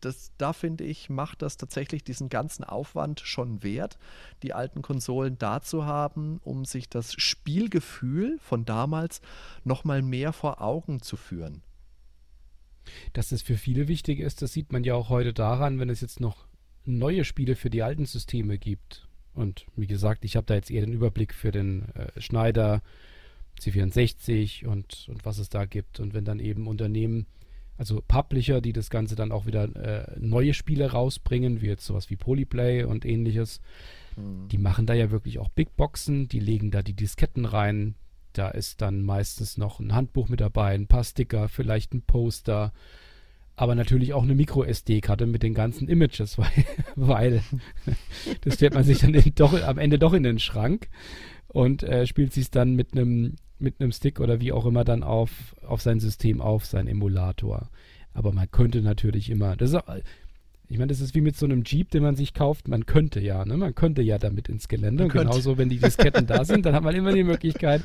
das, da finde ich, macht das tatsächlich diesen ganzen Aufwand schon wert, die alten Konsolen da zu haben, um sich das Spielgefühl von damals nochmal mehr vor Augen zu führen. Dass es für viele wichtig ist, das sieht man ja auch heute daran, wenn es jetzt noch neue Spiele für die alten Systeme gibt. Und wie gesagt, ich habe da jetzt eher den Überblick für den äh, Schneider, C64 und, und was es da gibt. Und wenn dann eben Unternehmen, also Publisher, die das Ganze dann auch wieder äh, neue Spiele rausbringen, wie jetzt sowas wie Polyplay und ähnliches, mhm. die machen da ja wirklich auch Big Boxen, die legen da die Disketten rein. Da ist dann meistens noch ein Handbuch mit dabei, ein paar Sticker, vielleicht ein Poster, aber natürlich auch eine Micro-SD-Karte mit den ganzen Images, <laughs> weil, weil <laughs> das stellt man sich dann doch, am Ende doch in den Schrank und äh, spielt sich dann mit einem mit einem Stick oder wie auch immer dann auf, auf sein System auf, sein Emulator. Aber man könnte natürlich immer, das ist, ich meine, das ist wie mit so einem Jeep, den man sich kauft. Man könnte ja, ne? Man könnte ja damit ins Gelände. und genauso, wenn die Disketten da sind, dann hat man immer die Möglichkeit,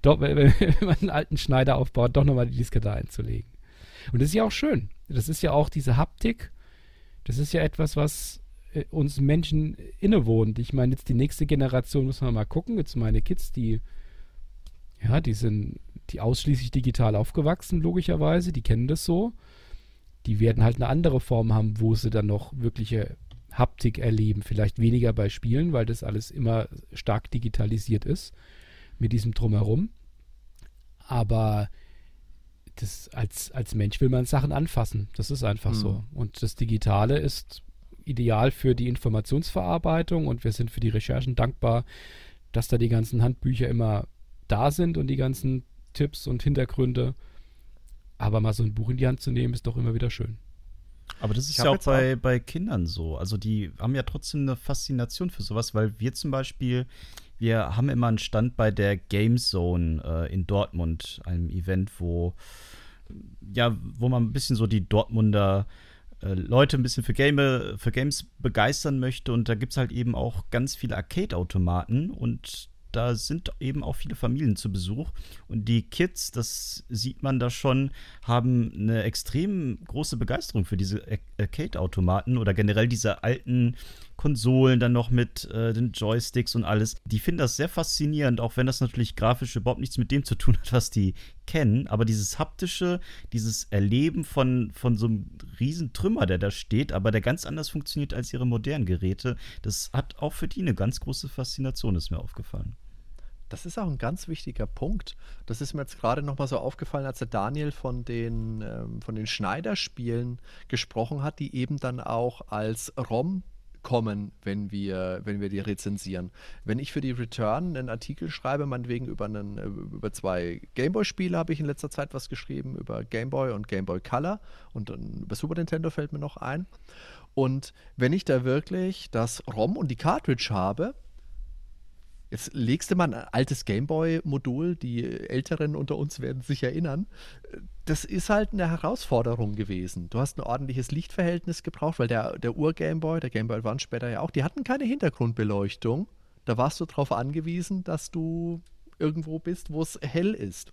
doch, wenn, wenn man einen alten Schneider aufbaut, doch nochmal die Diskette einzulegen. Und das ist ja auch schön. Das ist ja auch diese Haptik. Das ist ja etwas, was äh, uns Menschen innewohnt. Ich meine, jetzt die nächste Generation muss man mal gucken. Jetzt meine Kids, die, ja, die sind die ausschließlich digital aufgewachsen, logischerweise. Die kennen das so. Die werden halt eine andere Form haben, wo sie dann noch wirkliche Haptik erleben. Vielleicht weniger bei Spielen, weil das alles immer stark digitalisiert ist mit diesem Drumherum. Aber das, als, als Mensch will man Sachen anfassen. Das ist einfach mhm. so. Und das Digitale ist ideal für die Informationsverarbeitung und wir sind für die Recherchen dankbar, dass da die ganzen Handbücher immer da sind und die ganzen Tipps und Hintergründe. Aber mal so ein Buch in die Hand zu nehmen, ist doch immer wieder schön. Aber das ist ja auch bei, auch bei Kindern so. Also die haben ja trotzdem eine Faszination für sowas, weil wir zum Beispiel, wir haben immer einen Stand bei der Game Zone äh, in Dortmund, einem Event, wo ja, wo man ein bisschen so die Dortmunder äh, Leute ein bisschen für, Game, für Games begeistern möchte. Und da gibt es halt eben auch ganz viele Arcade-Automaten und da sind eben auch viele Familien zu Besuch. Und die Kids, das sieht man da schon, haben eine extrem große Begeisterung für diese Arcade-Automaten oder generell diese alten Konsolen dann noch mit äh, den Joysticks und alles. Die finden das sehr faszinierend, auch wenn das natürlich grafisch überhaupt nichts mit dem zu tun hat, was die kennen. Aber dieses haptische, dieses Erleben von, von so einem riesen Trümmer, der da steht, aber der ganz anders funktioniert als ihre modernen Geräte, das hat auch für die eine ganz große Faszination, ist mir aufgefallen. Das ist auch ein ganz wichtiger Punkt. Das ist mir jetzt gerade nochmal so aufgefallen, als der Daniel von den, ähm, von den Schneider-Spielen gesprochen hat, die eben dann auch als ROM kommen, wenn wir, wenn wir die rezensieren. Wenn ich für die Return einen Artikel schreibe, meinetwegen über, einen, über zwei Gameboy-Spiele habe ich in letzter Zeit was geschrieben, über Gameboy und Gameboy Color und dann über Super Nintendo fällt mir noch ein. Und wenn ich da wirklich das ROM und die Cartridge habe, Jetzt legst du mal ein altes Gameboy-Modul, die Älteren unter uns werden sich erinnern. Das ist halt eine Herausforderung gewesen. Du hast ein ordentliches Lichtverhältnis gebraucht, weil der, der Ur-Gameboy, der Gameboy Advance später ja auch, die hatten keine Hintergrundbeleuchtung. Da warst du darauf angewiesen, dass du irgendwo bist, wo es hell ist.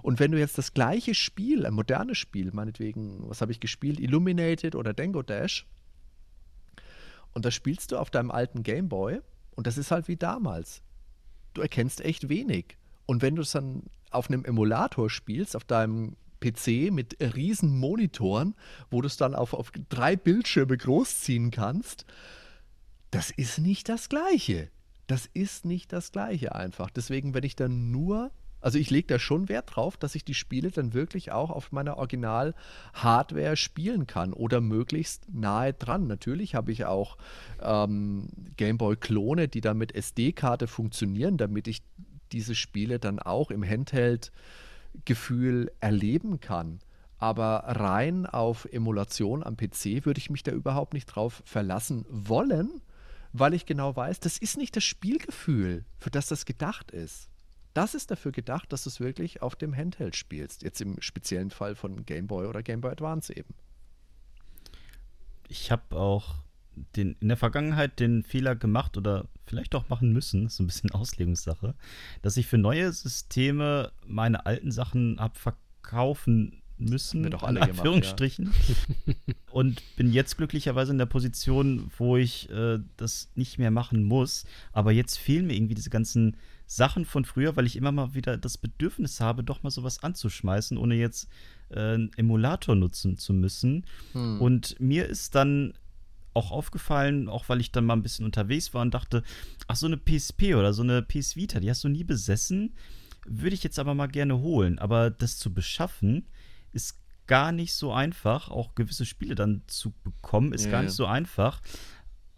Und wenn du jetzt das gleiche Spiel, ein modernes Spiel, meinetwegen, was habe ich gespielt, Illuminated oder Dango Dash, und das spielst du auf deinem alten Gameboy, und das ist halt wie damals. Du erkennst echt wenig. Und wenn du es dann auf einem Emulator spielst, auf deinem PC mit riesen Monitoren, wo du es dann auf, auf drei Bildschirme großziehen kannst, das ist nicht das Gleiche. Das ist nicht das Gleiche einfach. Deswegen, wenn ich dann nur, also ich lege da schon Wert drauf, dass ich die Spiele dann wirklich auch auf meiner Original-Hardware spielen kann oder möglichst nahe dran. Natürlich habe ich auch ähm, Gameboy-Klone, die dann mit SD-Karte funktionieren, damit ich diese Spiele dann auch im Handheld-Gefühl erleben kann. Aber rein auf Emulation am PC würde ich mich da überhaupt nicht drauf verlassen wollen, weil ich genau weiß, das ist nicht das Spielgefühl, für das das gedacht ist. Das ist dafür gedacht, dass du es wirklich auf dem Handheld spielst. Jetzt im speziellen Fall von Game Boy oder Game Boy Advance eben. Ich habe auch den, in der Vergangenheit den Fehler gemacht oder vielleicht auch machen müssen, so ein bisschen <laughs> Auslegungssache, dass ich für neue Systeme meine alten Sachen habe verkaufen müssen, doch alle in Anführungsstrichen. ja. <laughs> und bin jetzt glücklicherweise in der Position, wo ich äh, das nicht mehr machen muss. Aber jetzt fehlen mir irgendwie diese ganzen Sachen von früher, weil ich immer mal wieder das Bedürfnis habe, doch mal sowas anzuschmeißen, ohne jetzt äh, einen Emulator nutzen zu müssen. Hm. Und mir ist dann auch aufgefallen, auch weil ich dann mal ein bisschen unterwegs war und dachte, ach, so eine PSP oder so eine PS Vita, die hast du nie besessen, würde ich jetzt aber mal gerne holen. Aber das zu beschaffen, ist gar nicht so einfach. Auch gewisse Spiele dann zu bekommen, ist ja, gar nicht so einfach.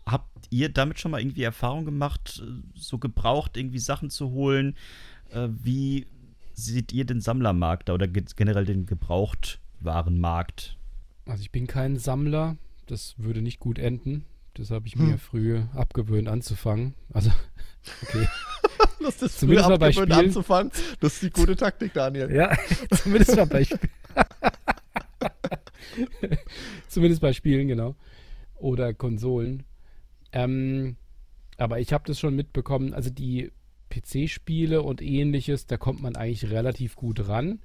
Habt ihr damit schon mal irgendwie Erfahrung gemacht, so gebraucht irgendwie Sachen zu holen? Äh, wie seht ihr den Sammlermarkt da oder generell den Gebrauchtwarenmarkt? Also ich bin kein Sammler, das würde nicht gut enden. Das habe ich hm. mir früh abgewöhnt anzufangen. Also, <laughs> okay. <laughs> das ist zumindest mal bei Spielen anzufangen. Das ist die gute Taktik, Daniel. Ja, <laughs> zumindest mal bei Spielen. Zumindest bei Spielen, genau. Oder Konsolen. Ähm, aber ich habe das schon mitbekommen, also die PC-Spiele und ähnliches, da kommt man eigentlich relativ gut ran.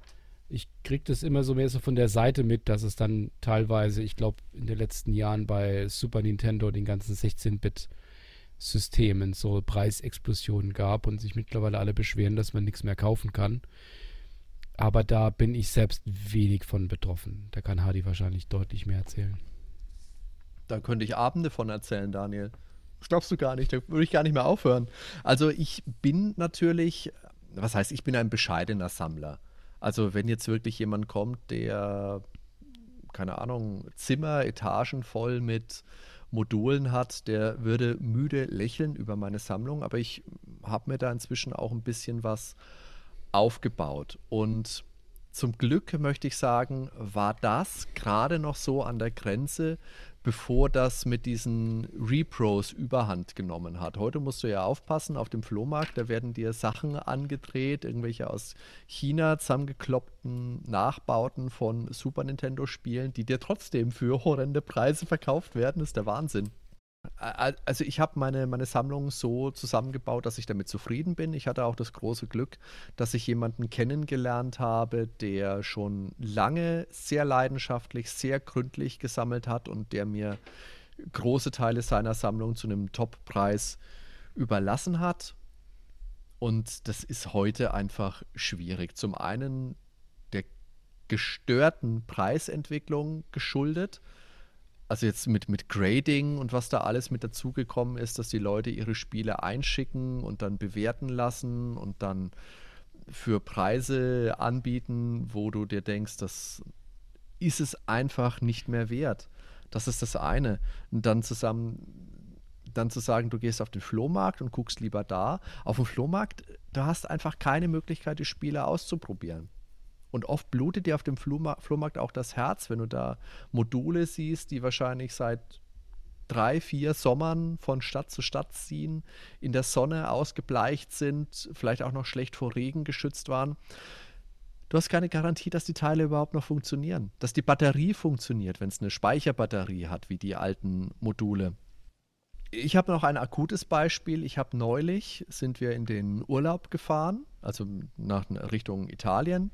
Ich kriege das immer so mehr so von der Seite mit, dass es dann teilweise, ich glaube, in den letzten Jahren bei Super Nintendo den ganzen 16-Bit-Systemen so Preisexplosionen gab und sich mittlerweile alle beschweren, dass man nichts mehr kaufen kann. Aber da bin ich selbst wenig von betroffen. Da kann Hardy wahrscheinlich deutlich mehr erzählen. Da könnte ich Abende von erzählen, Daniel. Das glaubst du gar nicht, da würde ich gar nicht mehr aufhören. Also ich bin natürlich, was heißt, ich bin ein bescheidener Sammler. Also wenn jetzt wirklich jemand kommt, der, keine Ahnung, Zimmer, Etagen voll mit Modulen hat, der würde müde lächeln über meine Sammlung. Aber ich habe mir da inzwischen auch ein bisschen was aufgebaut. Und zum Glück möchte ich sagen, war das gerade noch so an der Grenze, bevor das mit diesen Repros überhand genommen hat. Heute musst du ja aufpassen, auf dem Flohmarkt, da werden dir Sachen angedreht, irgendwelche aus China zusammengekloppten Nachbauten von Super Nintendo-Spielen, die dir trotzdem für horrende Preise verkauft werden. Das ist der Wahnsinn. Also ich habe meine, meine Sammlung so zusammengebaut, dass ich damit zufrieden bin. Ich hatte auch das große Glück, dass ich jemanden kennengelernt habe, der schon lange sehr leidenschaftlich, sehr gründlich gesammelt hat und der mir große Teile seiner Sammlung zu einem Top-Preis überlassen hat. Und das ist heute einfach schwierig. Zum einen der gestörten Preisentwicklung geschuldet also jetzt mit, mit Grading und was da alles mit dazugekommen ist, dass die Leute ihre Spiele einschicken und dann bewerten lassen und dann für Preise anbieten, wo du dir denkst, das ist es einfach nicht mehr wert. Das ist das eine. Und dann zusammen, dann zu sagen, du gehst auf den Flohmarkt und guckst lieber da. Auf dem Flohmarkt, du hast einfach keine Möglichkeit, die Spiele auszuprobieren. Und oft blutet dir auf dem Flohmarkt auch das Herz, wenn du da Module siehst, die wahrscheinlich seit drei, vier Sommern von Stadt zu Stadt ziehen, in der Sonne ausgebleicht sind, vielleicht auch noch schlecht vor Regen geschützt waren. Du hast keine Garantie, dass die Teile überhaupt noch funktionieren, dass die Batterie funktioniert, wenn es eine Speicherbatterie hat, wie die alten Module. Ich habe noch ein akutes Beispiel. Ich habe neulich, sind wir in den Urlaub gefahren, also nach Richtung Italien,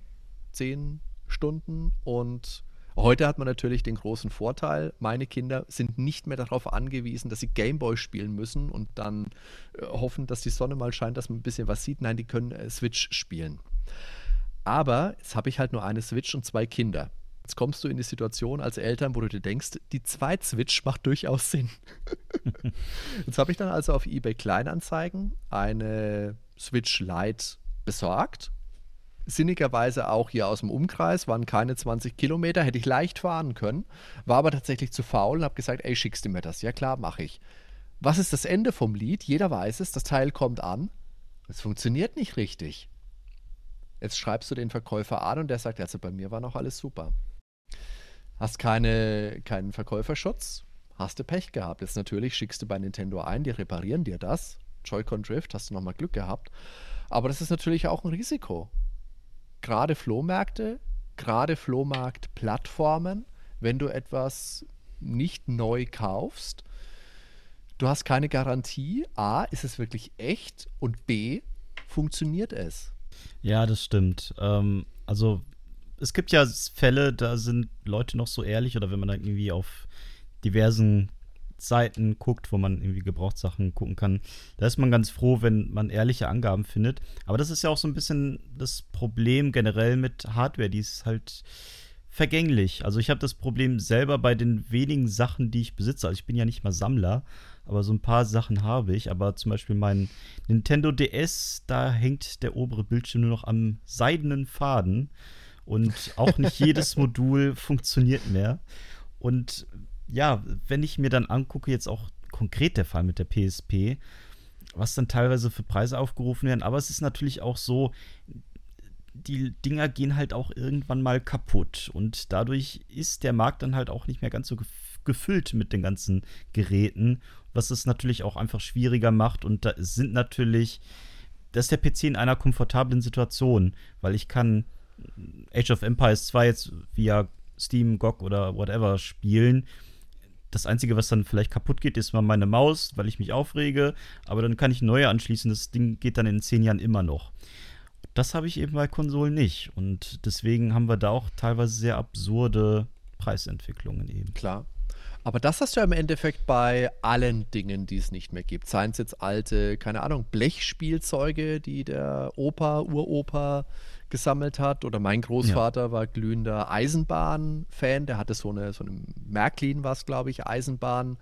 zehn Stunden und Heute hat man natürlich den großen Vorteil, meine Kinder sind nicht mehr darauf angewiesen, dass sie Gameboy spielen müssen und dann äh, hoffen, dass die Sonne mal scheint, dass man ein bisschen was sieht. Nein, die können äh, Switch spielen. Aber jetzt habe ich halt nur eine Switch und zwei Kinder. Jetzt kommst du in die Situation als Eltern, wo du dir denkst, die Zweit-Switch macht durchaus Sinn. <laughs> Jetzt habe ich dann also auf eBay Kleinanzeigen eine Switch Lite besorgt. Sinnigerweise auch hier aus dem Umkreis, waren keine 20 Kilometer, hätte ich leicht fahren können, war aber tatsächlich zu faul und habe gesagt, ey, schickst du mir das? Ja klar, mache ich. Was ist das Ende vom Lied? Jeder weiß es, das Teil kommt an. Es funktioniert nicht richtig. Jetzt schreibst du den Verkäufer an und der sagt, also bei mir war noch alles super. Hast keine, keinen Verkäuferschutz, hast du Pech gehabt. Jetzt natürlich schickst du bei Nintendo ein, die reparieren dir das. Joy-Con Drift, hast du nochmal Glück gehabt. Aber das ist natürlich auch ein Risiko. Gerade Flohmärkte, gerade Flohmarktplattformen, wenn du etwas nicht neu kaufst, du hast keine Garantie. A, ist es wirklich echt? Und B, funktioniert es? Ja, das stimmt. Ähm, also es gibt ja Fälle, da sind Leute noch so ehrlich oder wenn man dann irgendwie auf diversen Seiten guckt, wo man irgendwie Gebrauchtsachen gucken kann, da ist man ganz froh, wenn man ehrliche Angaben findet. Aber das ist ja auch so ein bisschen das Problem generell mit Hardware, die ist halt vergänglich. Also ich habe das Problem selber bei den wenigen Sachen, die ich besitze. Also ich bin ja nicht mal Sammler, aber so ein paar Sachen habe ich. Aber zum Beispiel mein Nintendo DS, da hängt der obere Bildschirm nur noch am seidenen Faden und auch nicht jedes <laughs> Modul funktioniert mehr. Und ja, wenn ich mir dann angucke, jetzt auch konkret der Fall mit der PSP, was dann teilweise für Preise aufgerufen werden, aber es ist natürlich auch so, die Dinger gehen halt auch irgendwann mal kaputt und dadurch ist der Markt dann halt auch nicht mehr ganz so gefüllt mit den ganzen Geräten, was es natürlich auch einfach schwieriger macht und da sind natürlich, das ist der PC in einer komfortablen Situation, weil ich kann Age of Empires 2 jetzt via Steam, GOG oder whatever spielen. Das Einzige, was dann vielleicht kaputt geht, ist mal meine Maus, weil ich mich aufrege. Aber dann kann ich neue anschließen. Das Ding geht dann in zehn Jahren immer noch. Das habe ich eben bei Konsolen nicht. Und deswegen haben wir da auch teilweise sehr absurde Preisentwicklungen eben. Klar. Aber das hast du ja im Endeffekt bei allen Dingen, die es nicht mehr gibt. Seien es jetzt alte, keine Ahnung, Blechspielzeuge, die der Opa, Uropa gesammelt hat. Oder mein Großvater ja. war glühender Eisenbahn-Fan. Der hatte so eine, so eine Märklin, was glaube ich, Eisenbahn.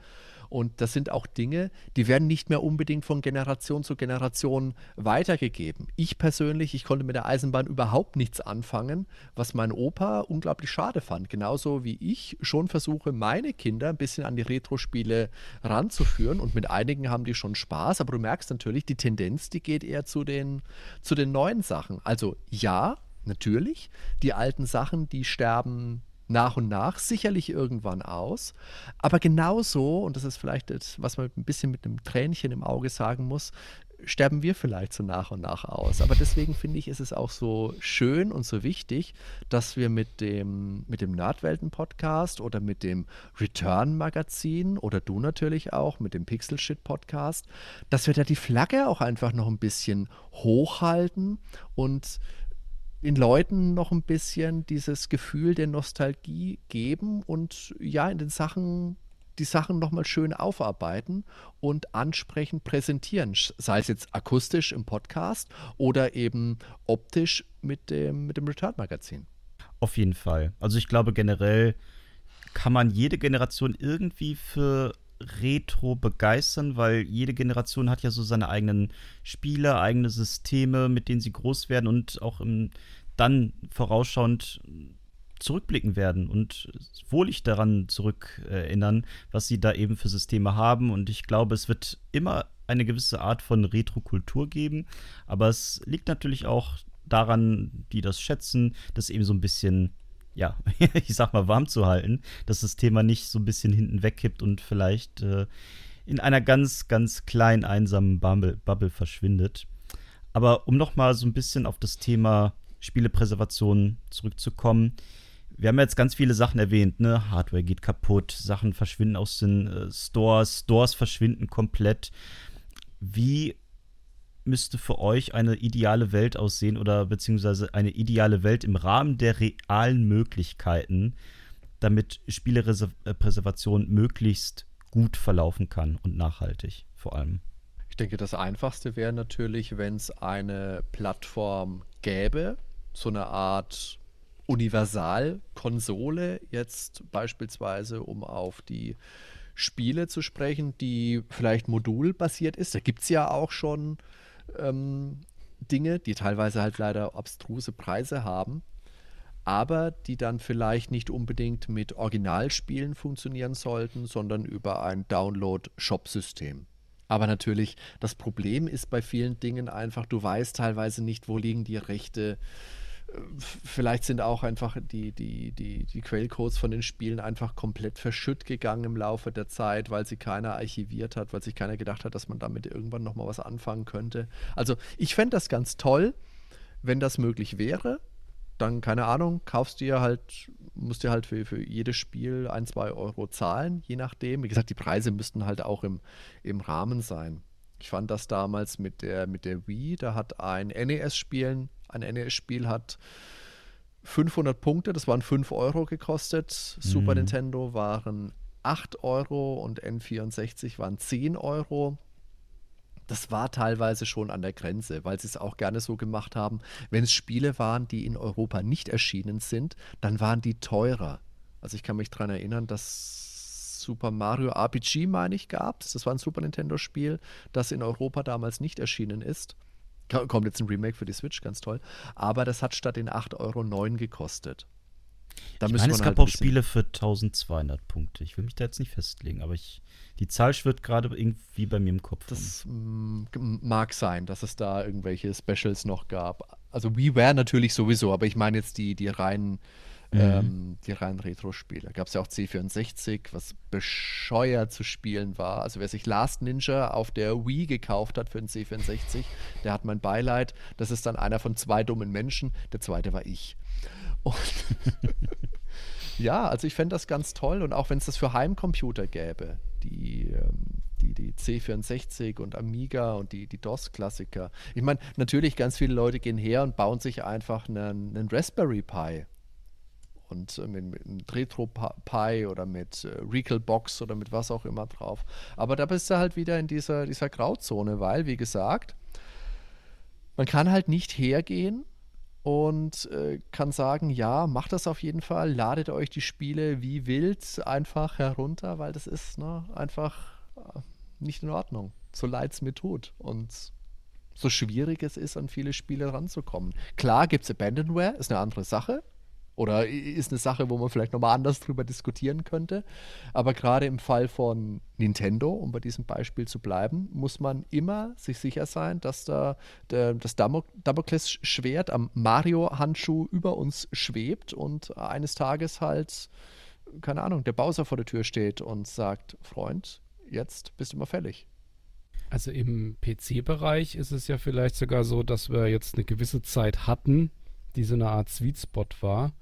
Und das sind auch Dinge, die werden nicht mehr unbedingt von Generation zu Generation weitergegeben. Ich persönlich, ich konnte mit der Eisenbahn überhaupt nichts anfangen, was mein Opa unglaublich schade fand. Genauso wie ich schon versuche, meine Kinder ein bisschen an die Retro-Spiele ranzuführen. Und mit einigen haben die schon Spaß, aber du merkst natürlich, die Tendenz, die geht eher zu den, zu den neuen Sachen. Also ja, natürlich, die alten Sachen, die sterben nach und nach sicherlich irgendwann aus. Aber genauso, und das ist vielleicht das, was man ein bisschen mit einem Tränchen im Auge sagen muss, sterben wir vielleicht so nach und nach aus. Aber deswegen finde ich, ist es auch so schön und so wichtig, dass wir mit dem, mit dem Nerdwelten-Podcast oder mit dem Return-Magazin oder du natürlich auch mit dem Pixel-Shit-Podcast, dass wir da die Flagge auch einfach noch ein bisschen hochhalten und den Leuten noch ein bisschen dieses Gefühl der Nostalgie geben und ja, in den Sachen die Sachen nochmal schön aufarbeiten und ansprechend präsentieren, sei es jetzt akustisch im Podcast oder eben optisch mit dem, mit dem Return-Magazin. Auf jeden Fall. Also ich glaube generell kann man jede Generation irgendwie für Retro begeistern, weil jede Generation hat ja so seine eigenen Spiele, eigene Systeme, mit denen sie groß werden und auch im, dann vorausschauend zurückblicken werden und wohlig daran zurückerinnern, was sie da eben für Systeme haben. Und ich glaube, es wird immer eine gewisse Art von Retro-Kultur geben, aber es liegt natürlich auch daran, die das schätzen, das eben so ein bisschen ja, <laughs> ich sag mal, warm zu halten, dass das Thema nicht so ein bisschen hinten wegkippt und vielleicht äh, in einer ganz, ganz kleinen, einsamen Bubble, Bubble verschwindet. Aber um nochmal so ein bisschen auf das Thema Spielepräservation zurückzukommen, wir haben jetzt ganz viele Sachen erwähnt, ne? Hardware geht kaputt, Sachen verschwinden aus den äh, Stores, Stores verschwinden komplett. Wie müsste für euch eine ideale Welt aussehen oder beziehungsweise eine ideale Welt im Rahmen der realen Möglichkeiten, damit Spielepräservation möglichst gut verlaufen kann und nachhaltig vor allem? Ich denke, das Einfachste wäre natürlich, wenn es eine Plattform gäbe, so eine Art Universalkonsole, jetzt beispielsweise, um auf die Spiele zu sprechen, die vielleicht modulbasiert ist. Da gibt es ja auch schon ähm, Dinge, die teilweise halt leider abstruse Preise haben, aber die dann vielleicht nicht unbedingt mit Originalspielen funktionieren sollten, sondern über ein Download-Shop-System. Aber natürlich, das Problem ist bei vielen Dingen einfach, du weißt teilweise nicht, wo liegen die Rechte. Vielleicht sind auch einfach die, die, die, die Quellcodes von den Spielen einfach komplett verschütt gegangen im Laufe der Zeit, weil sie keiner archiviert hat, weil sich keiner gedacht hat, dass man damit irgendwann nochmal was anfangen könnte. Also ich fände das ganz toll, wenn das möglich wäre dann, keine Ahnung, kaufst dir halt, musst dir halt für, für jedes Spiel ein, zwei Euro zahlen, je nachdem. Wie gesagt, die Preise müssten halt auch im, im Rahmen sein. Ich fand das damals mit der, mit der Wii, da hat ein NES-Spiel, ein NES-Spiel hat 500 Punkte, das waren 5 Euro gekostet. Mhm. Super Nintendo waren 8 Euro und N64 waren 10 Euro das war teilweise schon an der Grenze, weil sie es auch gerne so gemacht haben. Wenn es Spiele waren, die in Europa nicht erschienen sind, dann waren die teurer. Also ich kann mich daran erinnern, dass Super Mario RPG, meine ich, gab es. Das war ein Super Nintendo-Spiel, das in Europa damals nicht erschienen ist. Kommt jetzt ein Remake für die Switch, ganz toll. Aber das hat statt den 8,09 Euro gekostet. Da ich meine, es gab halt auch Spiele für 1200 Punkte. Ich will mich da jetzt nicht festlegen, aber ich, die Zahl schwirrt gerade irgendwie bei mir im Kopf. Das um. mag sein, dass es da irgendwelche Specials noch gab. Also WiiWare natürlich sowieso, aber ich meine jetzt die, die reinen mhm. ähm, die reinen Retro-Spiele. Gab es ja auch C64, was bescheuert zu spielen war. Also wer sich Last Ninja auf der Wii gekauft hat für den C64, der hat mein Beileid. Das ist dann einer von zwei dummen Menschen. Der zweite war ich. Und <laughs> ja, also ich fände das ganz toll und auch wenn es das für Heimcomputer gäbe, die, ähm, die, die C64 und Amiga und die, die DOS-Klassiker. Ich meine, natürlich, ganz viele Leute gehen her und bauen sich einfach einen, einen Raspberry Pi und äh, mit, mit Retro Pi oder mit äh, Recalbox oder mit was auch immer drauf. Aber da bist du halt wieder in dieser, dieser Grauzone, weil, wie gesagt, man kann halt nicht hergehen und äh, kann sagen, ja, macht das auf jeden Fall, ladet euch die Spiele wie wild einfach herunter, weil das ist ne, einfach äh, nicht in Ordnung. So leid es mir tut und so schwierig es ist, an viele Spiele ranzukommen. Klar gibt es Abandonware, ist eine andere Sache, oder ist eine Sache, wo man vielleicht nochmal anders drüber diskutieren könnte. Aber gerade im Fall von Nintendo, um bei diesem Beispiel zu bleiben, muss man immer sich sicher sein, dass da der, das Damokles-Schwert am Mario-Handschuh über uns schwebt und eines Tages halt, keine Ahnung, der Bowser vor der Tür steht und sagt, Freund, jetzt bist du mal fällig. Also im PC-Bereich ist es ja vielleicht sogar so, dass wir jetzt eine gewisse Zeit hatten, die so eine Art Sweet Spot war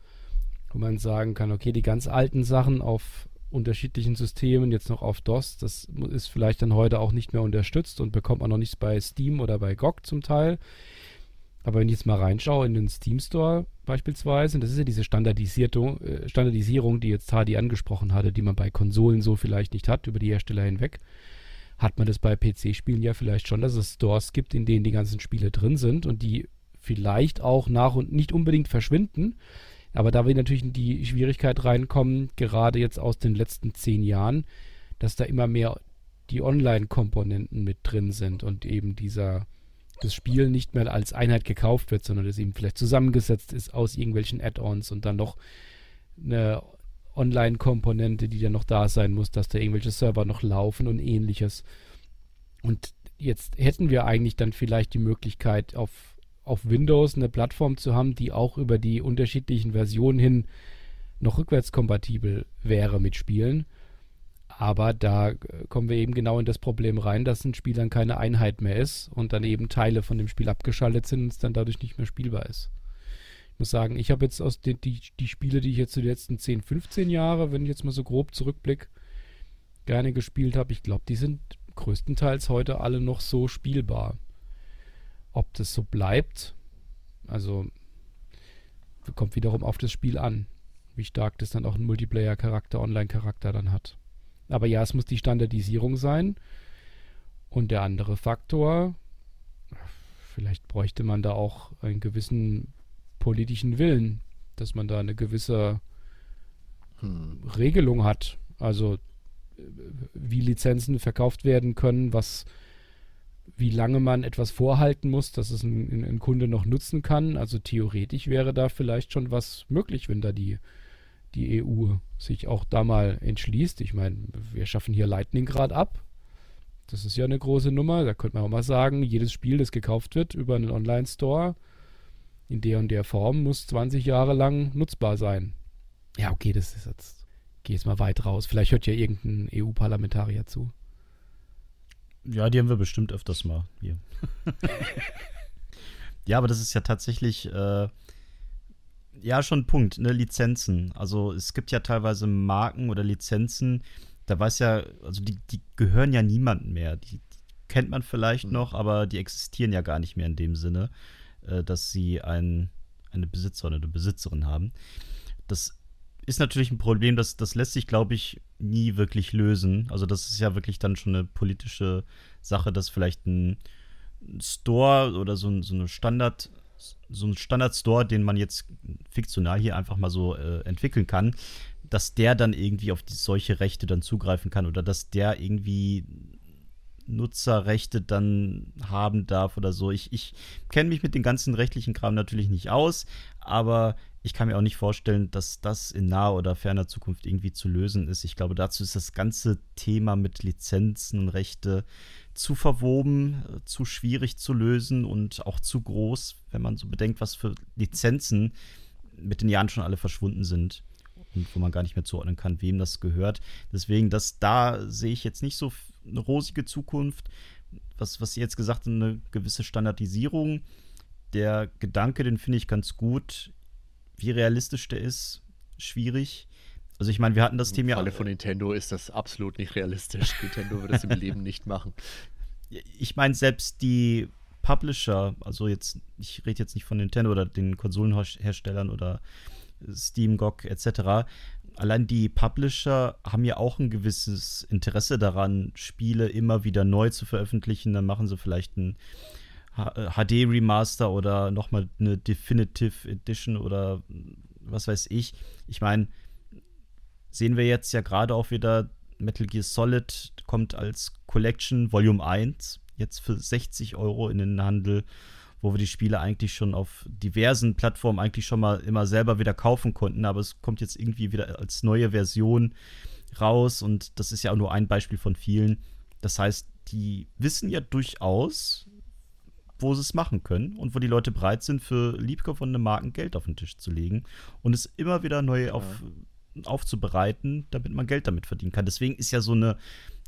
wo man sagen kann, okay, die ganz alten Sachen auf unterschiedlichen Systemen, jetzt noch auf DOS, das ist vielleicht dann heute auch nicht mehr unterstützt und bekommt man noch nicht bei Steam oder bei GOG zum Teil. Aber wenn ich jetzt mal reinschaue in den Steam Store beispielsweise, das ist ja diese Standardisierung, äh, Standardisierung, die jetzt Hardy angesprochen hatte, die man bei Konsolen so vielleicht nicht hat, über die Hersteller hinweg, hat man das bei PC-Spielen ja vielleicht schon, dass es Stores gibt, in denen die ganzen Spiele drin sind und die vielleicht auch nach und nicht unbedingt verschwinden, aber da wir natürlich in die Schwierigkeit reinkommen, gerade jetzt aus den letzten zehn Jahren, dass da immer mehr die Online-Komponenten mit drin sind und eben dieser das Spiel nicht mehr als Einheit gekauft wird, sondern es eben vielleicht zusammengesetzt ist aus irgendwelchen Add-ons und dann noch eine Online-Komponente, die dann noch da sein muss, dass da irgendwelche Server noch laufen und ähnliches. Und jetzt hätten wir eigentlich dann vielleicht die Möglichkeit, auf auf Windows eine Plattform zu haben, die auch über die unterschiedlichen Versionen hin noch rückwärtskompatibel wäre mit Spielen. Aber da äh, kommen wir eben genau in das Problem rein, dass ein Spiel dann keine Einheit mehr ist und dann eben Teile von dem Spiel abgeschaltet sind und es dann dadurch nicht mehr spielbar ist. Ich muss sagen, ich habe jetzt aus den die, die Spiele, die ich jetzt die letzten 10, 15 Jahre, wenn ich jetzt mal so grob zurückblicke, gerne gespielt habe, ich glaube, die sind größtenteils heute alle noch so spielbar. Ob das so bleibt, also kommt wiederum auf das Spiel an, wie stark das dann auch einen Multiplayer-Charakter, Online-Charakter dann hat. Aber ja, es muss die Standardisierung sein. Und der andere Faktor, vielleicht bräuchte man da auch einen gewissen politischen Willen, dass man da eine gewisse hm. Regelung hat. Also wie Lizenzen verkauft werden können, was wie lange man etwas vorhalten muss, dass es ein, ein, Kunde noch nutzen kann. Also theoretisch wäre da vielleicht schon was möglich, wenn da die, die EU sich auch da mal entschließt. Ich meine, wir schaffen hier Lightning gerade ab. Das ist ja eine große Nummer. Da könnte man auch mal sagen, jedes Spiel, das gekauft wird über einen Online-Store in der und der Form, muss 20 Jahre lang nutzbar sein. Ja, okay, das ist jetzt, geh jetzt mal weit raus. Vielleicht hört ja irgendein EU-Parlamentarier zu. Ja, die haben wir bestimmt öfters mal hier. <laughs> ja, aber das ist ja tatsächlich, äh, ja, schon ein Punkt, ne, Lizenzen. Also es gibt ja teilweise Marken oder Lizenzen, da weiß ja, also die, die gehören ja niemandem mehr. Die, die kennt man vielleicht mhm. noch, aber die existieren ja gar nicht mehr in dem Sinne, äh, dass sie ein, eine Besitzer oder eine Besitzerin haben. Das ist natürlich ein Problem, das, das lässt sich, glaube ich, nie wirklich lösen. Also das ist ja wirklich dann schon eine politische Sache, dass vielleicht ein Store oder so, so eine Standard, so ein Standard-Store, den man jetzt fiktional hier einfach mal so äh, entwickeln kann, dass der dann irgendwie auf die, solche Rechte dann zugreifen kann oder dass der irgendwie Nutzerrechte dann haben darf oder so. Ich, ich kenne mich mit dem ganzen rechtlichen Kram natürlich nicht aus, aber ich kann mir auch nicht vorstellen, dass das in naher oder ferner Zukunft irgendwie zu lösen ist. Ich glaube, dazu ist das ganze Thema mit Lizenzen und Rechte zu verwoben, zu schwierig zu lösen und auch zu groß, wenn man so bedenkt, was für Lizenzen mit den Jahren schon alle verschwunden sind und wo man gar nicht mehr zuordnen kann, wem das gehört. Deswegen, dass da sehe ich jetzt nicht so eine rosige Zukunft. Was, was Sie jetzt gesagt haben, eine gewisse Standardisierung. Der Gedanke, den finde ich ganz gut. Wie realistisch der ist, schwierig. Also ich meine, wir hatten das Thema ja. Im Falle von Nintendo ist das absolut nicht realistisch. <laughs> Nintendo würde es im Leben nicht machen. Ich meine, selbst die Publisher, also jetzt, ich rede jetzt nicht von Nintendo oder den Konsolenherstellern oder Steam, GOG etc. Allein die Publisher haben ja auch ein gewisses Interesse daran, Spiele immer wieder neu zu veröffentlichen. Dann machen sie vielleicht ein HD-Remaster oder nochmal eine Definitive Edition oder was weiß ich. Ich meine, sehen wir jetzt ja gerade auch wieder, Metal Gear Solid kommt als Collection Volume 1 jetzt für 60 Euro in den Handel, wo wir die Spiele eigentlich schon auf diversen Plattformen eigentlich schon mal immer selber wieder kaufen konnten, aber es kommt jetzt irgendwie wieder als neue Version raus und das ist ja auch nur ein Beispiel von vielen. Das heißt, die wissen ja durchaus, wo sie es machen können und wo die Leute bereit sind, für liebgewonnene Marken Geld auf den Tisch zu legen und es immer wieder neu auf, aufzubereiten, damit man Geld damit verdienen kann. Deswegen ist ja so eine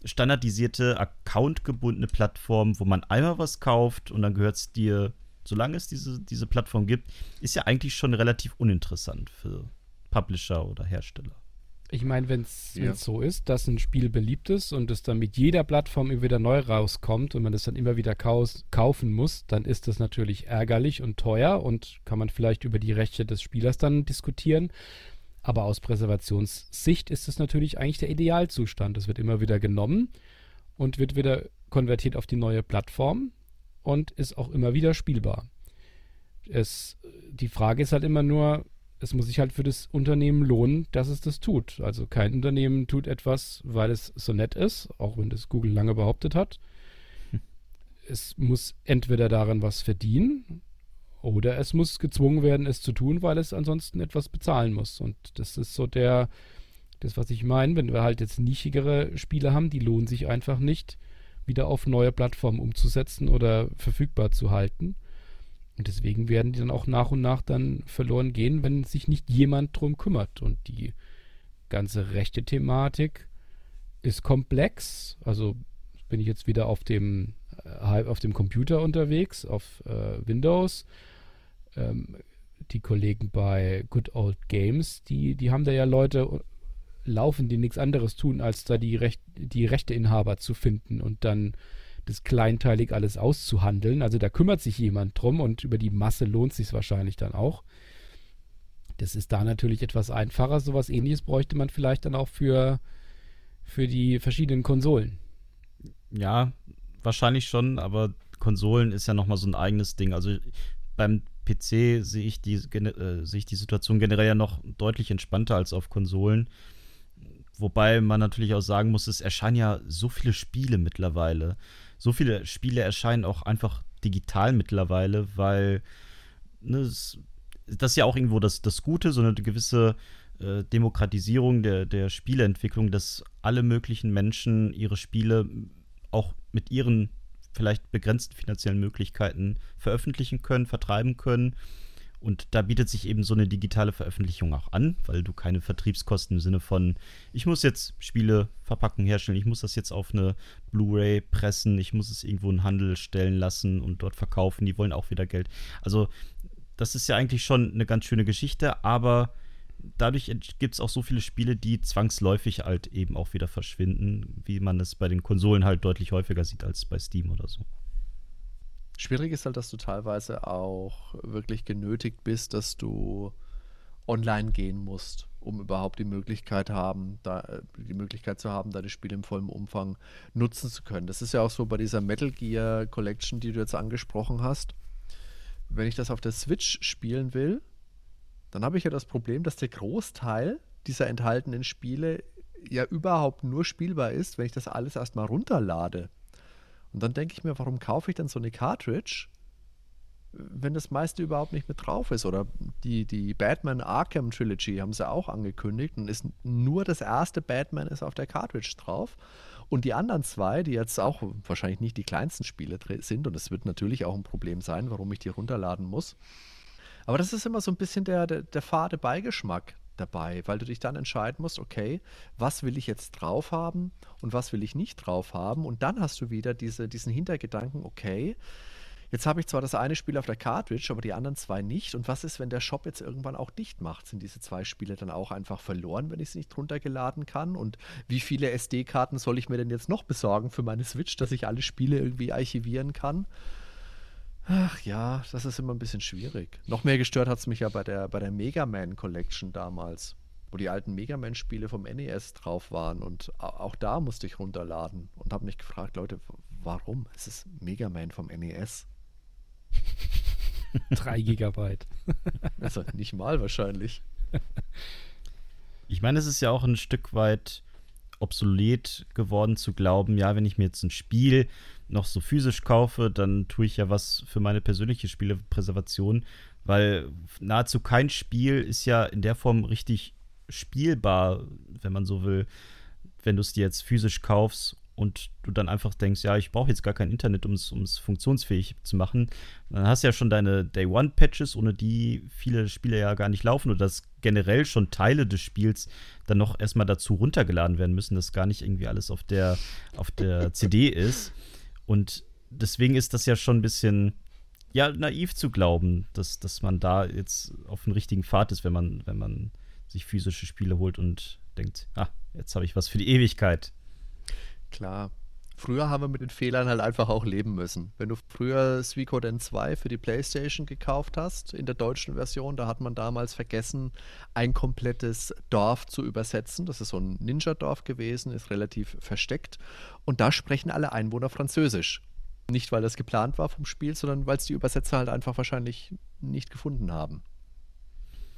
standardisierte, accountgebundene Plattform, wo man einmal was kauft und dann gehört es dir, solange es diese, diese Plattform gibt, ist ja eigentlich schon relativ uninteressant für Publisher oder Hersteller. Ich meine, wenn es ja. so ist, dass ein Spiel beliebt ist und es dann mit jeder Plattform immer wieder neu rauskommt und man es dann immer wieder kaufen muss, dann ist das natürlich ärgerlich und teuer und kann man vielleicht über die Rechte des Spielers dann diskutieren. Aber aus Präservationssicht ist es natürlich eigentlich der Idealzustand. Es wird immer wieder genommen und wird wieder konvertiert auf die neue Plattform und ist auch immer wieder spielbar. Es, die Frage ist halt immer nur, es muss sich halt für das Unternehmen lohnen, dass es das tut. Also kein Unternehmen tut etwas, weil es so nett ist, auch wenn das Google lange behauptet hat. Hm. Es muss entweder daran was verdienen oder es muss gezwungen werden, es zu tun, weil es ansonsten etwas bezahlen muss. Und das ist so der, das, was ich meine, wenn wir halt jetzt nischigere Spiele haben, die lohnen sich einfach nicht, wieder auf neue Plattformen umzusetzen oder verfügbar zu halten. Und deswegen werden die dann auch nach und nach dann verloren gehen, wenn sich nicht jemand drum kümmert. Und die ganze rechte Thematik ist komplex. Also bin ich jetzt wieder auf dem, äh, auf dem Computer unterwegs, auf äh, Windows. Ähm, die Kollegen bei Good Old Games, die, die haben da ja Leute laufen, die nichts anderes tun, als da die, Recht, die Rechteinhaber zu finden und dann das kleinteilig alles auszuhandeln. Also da kümmert sich jemand drum und über die Masse lohnt sich wahrscheinlich dann auch. Das ist da natürlich etwas einfacher. So was ähnliches bräuchte man vielleicht dann auch für, für die verschiedenen Konsolen. Ja, wahrscheinlich schon, aber Konsolen ist ja nochmal so ein eigenes Ding. Also beim PC sehe ich, die, äh, sehe ich die Situation generell ja noch deutlich entspannter als auf Konsolen. Wobei man natürlich auch sagen muss, es erscheinen ja so viele Spiele mittlerweile. So viele Spiele erscheinen auch einfach digital mittlerweile, weil ne, das, ist ja auch irgendwo das, das Gute, so eine gewisse äh, Demokratisierung der, der Spieleentwicklung, dass alle möglichen Menschen ihre Spiele auch mit ihren vielleicht begrenzten finanziellen Möglichkeiten veröffentlichen können, vertreiben können. Und da bietet sich eben so eine digitale Veröffentlichung auch an, weil du keine Vertriebskosten im Sinne von, ich muss jetzt Spiele verpacken, herstellen, ich muss das jetzt auf eine Blu-ray pressen, ich muss es irgendwo in den Handel stellen lassen und dort verkaufen, die wollen auch wieder Geld. Also das ist ja eigentlich schon eine ganz schöne Geschichte, aber dadurch gibt es auch so viele Spiele, die zwangsläufig halt eben auch wieder verschwinden, wie man es bei den Konsolen halt deutlich häufiger sieht als bei Steam oder so. Schwierig ist halt, dass du teilweise auch wirklich genötigt bist, dass du online gehen musst, um überhaupt die Möglichkeit haben, da, die Möglichkeit zu haben, deine Spiele im vollen Umfang nutzen zu können. Das ist ja auch so bei dieser Metal Gear Collection, die du jetzt angesprochen hast. Wenn ich das auf der Switch spielen will, dann habe ich ja das Problem, dass der Großteil dieser enthaltenen Spiele ja überhaupt nur spielbar ist, wenn ich das alles erstmal runterlade. Und dann denke ich mir, warum kaufe ich denn so eine Cartridge, wenn das meiste überhaupt nicht mit drauf ist? Oder die, die Batman Arkham Trilogy haben sie auch angekündigt und ist nur das erste Batman ist auf der Cartridge drauf. Und die anderen zwei, die jetzt auch wahrscheinlich nicht die kleinsten Spiele sind, und es wird natürlich auch ein Problem sein, warum ich die runterladen muss, aber das ist immer so ein bisschen der, der, der fade Beigeschmack dabei, weil du dich dann entscheiden musst, okay, was will ich jetzt drauf haben und was will ich nicht drauf haben. Und dann hast du wieder diese, diesen Hintergedanken, okay, jetzt habe ich zwar das eine Spiel auf der Cartridge, aber die anderen zwei nicht. Und was ist, wenn der Shop jetzt irgendwann auch dicht macht? Sind diese zwei Spiele dann auch einfach verloren, wenn ich sie nicht runtergeladen kann? Und wie viele SD-Karten soll ich mir denn jetzt noch besorgen für meine Switch, dass ich alle Spiele irgendwie archivieren kann? Ach ja, das ist immer ein bisschen schwierig. Noch mehr gestört hat es mich ja bei der, bei der Mega Man Collection damals, wo die alten Mega Man-Spiele vom NES drauf waren. Und auch da musste ich runterladen und habe mich gefragt, Leute, warum? Es ist Mega Man vom NES. <laughs> Drei Gigabyte. <laughs> also nicht mal wahrscheinlich. Ich meine, es ist ja auch ein Stück weit obsolet geworden zu glauben, ja, wenn ich mir jetzt ein Spiel noch so physisch kaufe, dann tue ich ja was für meine persönliche Spielepräservation, weil nahezu kein Spiel ist ja in der Form richtig spielbar, wenn man so will, wenn du es dir jetzt physisch kaufst und du dann einfach denkst, ja, ich brauche jetzt gar kein Internet, um es funktionsfähig zu machen. Dann hast du ja schon deine Day One Patches, ohne die viele Spiele ja gar nicht laufen oder dass generell schon Teile des Spiels dann noch erstmal dazu runtergeladen werden müssen, dass gar nicht irgendwie alles auf der, auf der <laughs> CD ist. Und deswegen ist das ja schon ein bisschen ja, naiv zu glauben, dass, dass man da jetzt auf dem richtigen Pfad ist, wenn man, wenn man sich physische Spiele holt und denkt, ah, jetzt habe ich was für die Ewigkeit. Klar. Früher haben wir mit den Fehlern halt einfach auch leben müssen. Wenn du früher Suikoden 2 für die Playstation gekauft hast, in der deutschen Version, da hat man damals vergessen, ein komplettes Dorf zu übersetzen. Das ist so ein Ninja-Dorf gewesen, ist relativ versteckt. Und da sprechen alle Einwohner Französisch. Nicht, weil das geplant war vom Spiel, sondern weil es die Übersetzer halt einfach wahrscheinlich nicht gefunden haben.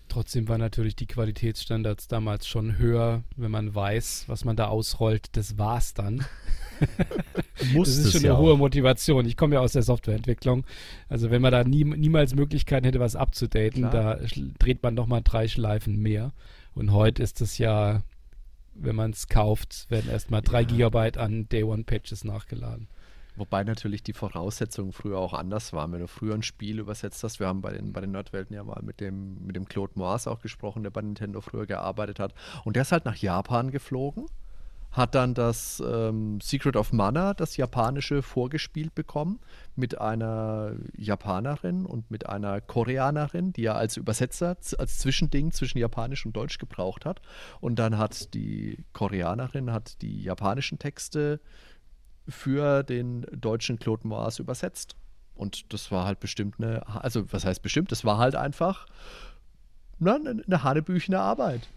Trotzdem waren natürlich die Qualitätsstandards damals schon höher, wenn man weiß, was man da ausrollt, das war's dann. <laughs> das ist schon eine ja hohe auch. Motivation. Ich komme ja aus der Softwareentwicklung. Also wenn man da nie, niemals Möglichkeiten hätte, was abzudaten, da dreht man nochmal drei Schleifen mehr. Und heute ist es ja, wenn man es kauft, werden erstmal drei ja. Gigabyte an Day One Patches nachgeladen. Wobei natürlich die Voraussetzungen früher auch anders waren. Wenn du früher ein Spiel übersetzt hast, wir haben bei den, bei den Nerdwelten ja mal mit dem, mit dem Claude Moas auch gesprochen, der bei Nintendo früher gearbeitet hat. Und der ist halt nach Japan geflogen, hat dann das ähm, Secret of Mana, das japanische, vorgespielt bekommen mit einer Japanerin und mit einer Koreanerin, die er als Übersetzer, als Zwischending zwischen Japanisch und Deutsch gebraucht hat. Und dann hat die Koreanerin hat die japanischen Texte für den deutschen Claude Moas übersetzt. Und das war halt bestimmt eine, also was heißt bestimmt, das war halt einfach na, eine hanebüchene Arbeit.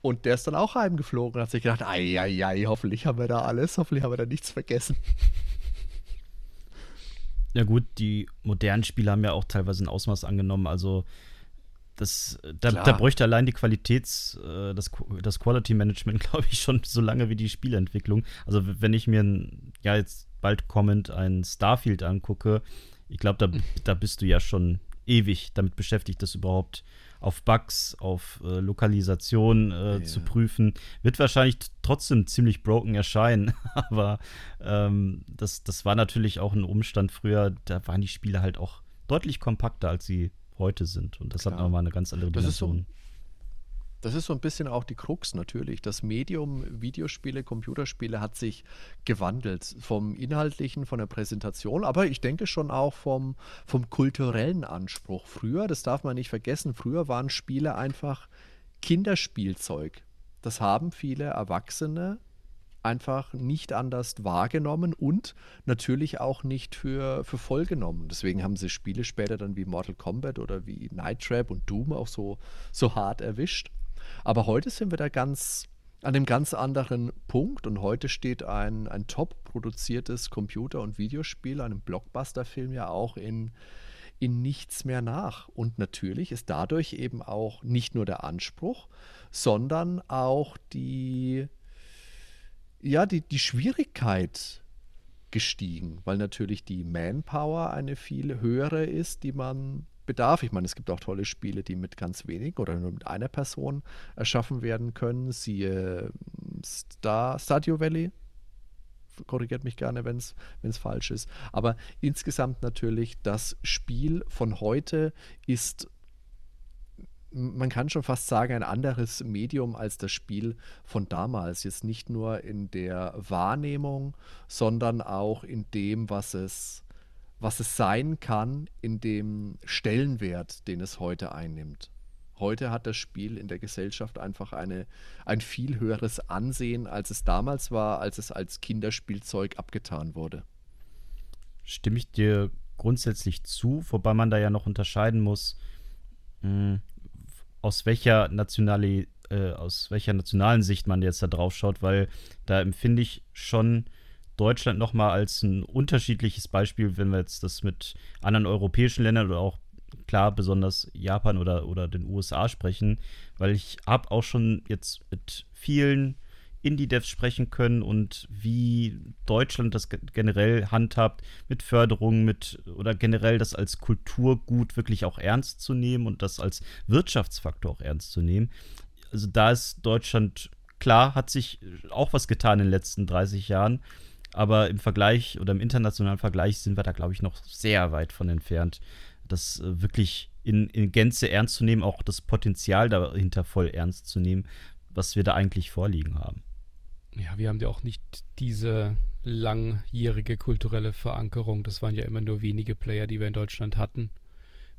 Und der ist dann auch heimgeflogen und hat sich gedacht, ei, hoffentlich haben wir da alles, hoffentlich haben wir da nichts vergessen. Ja gut, die modernen Spiele haben ja auch teilweise ein Ausmaß angenommen. Also das, da, da bräuchte allein die Qualitäts, äh, das, das Quality Management, <laughs> glaube ich, schon so lange wie die Spielentwicklung. Also wenn ich mir ein, ja jetzt bald kommend ein Starfield angucke, ich glaube, da, da bist du ja schon ewig damit beschäftigt, das überhaupt auf Bugs, auf äh, Lokalisation äh, ja. zu prüfen. Wird wahrscheinlich trotzdem ziemlich broken erscheinen, <laughs> aber ähm, das, das war natürlich auch ein Umstand früher, da waren die Spiele halt auch deutlich kompakter, als sie heute sind. Und das Klar. hat nochmal eine ganz andere Dimension. Das ist so ein bisschen auch die Krux natürlich. Das Medium Videospiele, Computerspiele hat sich gewandelt vom inhaltlichen, von der Präsentation, aber ich denke schon auch vom, vom kulturellen Anspruch. Früher, das darf man nicht vergessen, früher waren Spiele einfach Kinderspielzeug. Das haben viele Erwachsene einfach nicht anders wahrgenommen und natürlich auch nicht für, für voll genommen. Deswegen haben sie Spiele später dann wie Mortal Kombat oder wie Night Trap und Doom auch so, so hart erwischt. Aber heute sind wir da ganz an einem ganz anderen Punkt und heute steht ein, ein top produziertes Computer- und Videospiel, einem Blockbuster-Film ja auch in, in nichts mehr nach. Und natürlich ist dadurch eben auch nicht nur der Anspruch, sondern auch die, ja, die, die Schwierigkeit gestiegen, weil natürlich die Manpower eine viel höhere ist, die man bedarf. Ich meine, es gibt auch tolle Spiele, die mit ganz wenig oder nur mit einer Person erschaffen werden können. Siehe hm, Star, Stadio Valley. Korrigiert mich gerne, wenn es falsch ist. Aber insgesamt natürlich, das Spiel von heute ist man kann schon fast sagen, ein anderes Medium als das Spiel von damals. Jetzt nicht nur in der Wahrnehmung, sondern auch in dem, was es was es sein kann in dem Stellenwert, den es heute einnimmt. Heute hat das Spiel in der Gesellschaft einfach eine, ein viel höheres Ansehen, als es damals war, als es als Kinderspielzeug abgetan wurde. Stimme ich dir grundsätzlich zu, wobei man da ja noch unterscheiden muss, mh, hm, aus welcher nationale, äh, aus welcher nationalen Sicht man jetzt da drauf schaut, weil da empfinde ich schon Deutschland nochmal als ein unterschiedliches Beispiel, wenn wir jetzt das mit anderen europäischen Ländern oder auch klar besonders Japan oder, oder den USA sprechen, weil ich habe auch schon jetzt mit vielen Indie-Devs sprechen können und wie Deutschland das generell handhabt mit Förderungen, mit oder generell das als Kulturgut wirklich auch ernst zu nehmen und das als Wirtschaftsfaktor auch ernst zu nehmen. Also da ist Deutschland klar, hat sich auch was getan in den letzten 30 Jahren. Aber im Vergleich oder im internationalen Vergleich sind wir da, glaube ich, noch sehr weit von entfernt, das äh, wirklich in, in Gänze ernst zu nehmen, auch das Potenzial dahinter voll ernst zu nehmen, was wir da eigentlich vorliegen haben. Ja, wir haben ja auch nicht diese langjährige kulturelle Verankerung. Das waren ja immer nur wenige Player, die wir in Deutschland hatten.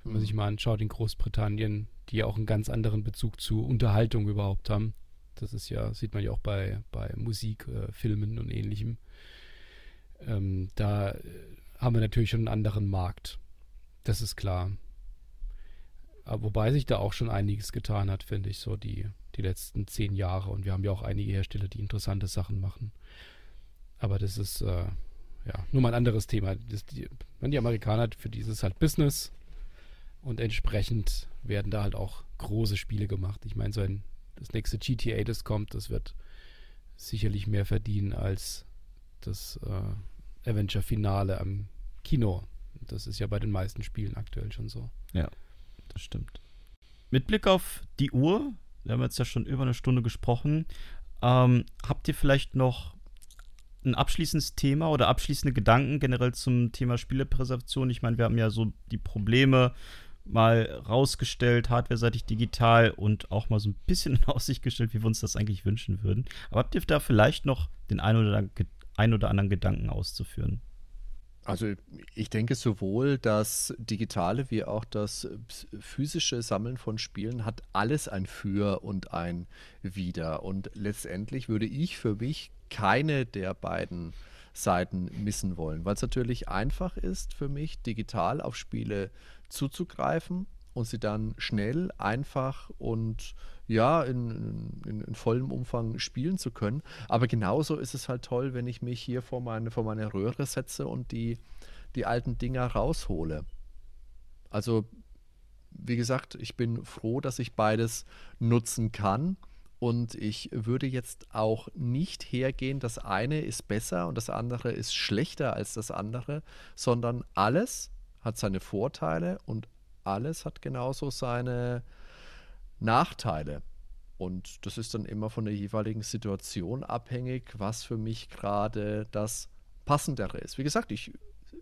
Wenn man mhm. sich mal anschaut, in Großbritannien, die ja auch einen ganz anderen Bezug zu Unterhaltung überhaupt haben. Das ist ja, sieht man ja auch bei, bei Musik, äh, Filmen und ähnlichem ähm, da äh, haben wir natürlich schon einen anderen Markt. Das ist klar. Aber wobei sich da auch schon einiges getan hat, finde ich, so die, die letzten zehn Jahre. Und wir haben ja auch einige Hersteller, die interessante Sachen machen. Aber das ist äh, ja nur mal ein anderes Thema. Das, die, die Amerikaner, für dieses halt Business. Und entsprechend werden da halt auch große Spiele gemacht. Ich meine, so ein das nächste GTA, das kommt, das wird sicherlich mehr verdienen als das äh, Avenger-Finale am Kino. Das ist ja bei den meisten Spielen aktuell schon so. Ja, das stimmt. Mit Blick auf die Uhr, wir haben jetzt ja schon über eine Stunde gesprochen, ähm, habt ihr vielleicht noch ein abschließendes Thema oder abschließende Gedanken generell zum Thema Spielepräservation? Ich meine, wir haben ja so die Probleme mal rausgestellt, hardware-seitig digital und auch mal so ein bisschen <laughs> in Aussicht gestellt, wie wir uns das eigentlich wünschen würden. Aber habt ihr da vielleicht noch den einen oder ein oder anderen Gedanken auszuführen. Also ich denke sowohl das digitale wie auch das physische Sammeln von Spielen hat alles ein Für und ein Wider. Und letztendlich würde ich für mich keine der beiden Seiten missen wollen, weil es natürlich einfach ist für mich, digital auf Spiele zuzugreifen und sie dann schnell, einfach und ja, in, in, in, vollem Umfang spielen zu können. Aber genauso ist es halt toll, wenn ich mich hier vor meine, vor meine Röhre setze und die, die alten Dinger raushole. Also, wie gesagt, ich bin froh, dass ich beides nutzen kann. Und ich würde jetzt auch nicht hergehen, das eine ist besser und das andere ist schlechter als das andere, sondern alles hat seine Vorteile und alles hat genauso seine Nachteile. Und das ist dann immer von der jeweiligen Situation abhängig, was für mich gerade das Passendere ist. Wie gesagt, ich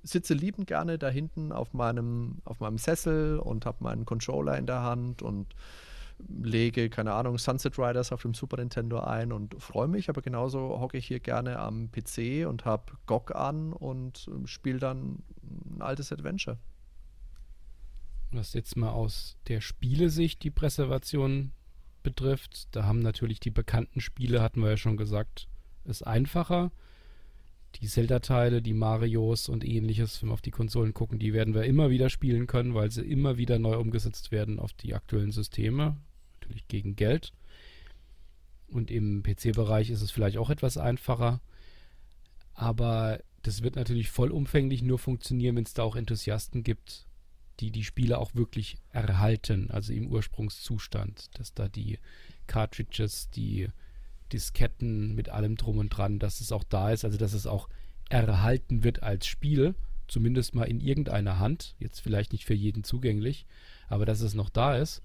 sitze liebend gerne da hinten auf meinem, auf meinem Sessel und habe meinen Controller in der Hand und lege, keine Ahnung, Sunset Riders auf dem Super Nintendo ein und freue mich, aber genauso hocke ich hier gerne am PC und habe GOG an und spiele dann ein altes Adventure. Was jetzt mal aus der Spielesicht die Präservation betrifft, da haben natürlich die bekannten Spiele, hatten wir ja schon gesagt, es einfacher. Die Zelda-Teile, die Marios und ähnliches, wenn wir auf die Konsolen gucken, die werden wir immer wieder spielen können, weil sie immer wieder neu umgesetzt werden auf die aktuellen Systeme. Natürlich gegen Geld. Und im PC-Bereich ist es vielleicht auch etwas einfacher. Aber das wird natürlich vollumfänglich nur funktionieren, wenn es da auch Enthusiasten gibt, die die Spiele auch wirklich erhalten, also im Ursprungszustand, dass da die Cartridges, die Disketten mit allem drum und dran, dass es auch da ist, also dass es auch erhalten wird als Spiel, zumindest mal in irgendeiner Hand, jetzt vielleicht nicht für jeden zugänglich, aber dass es noch da ist.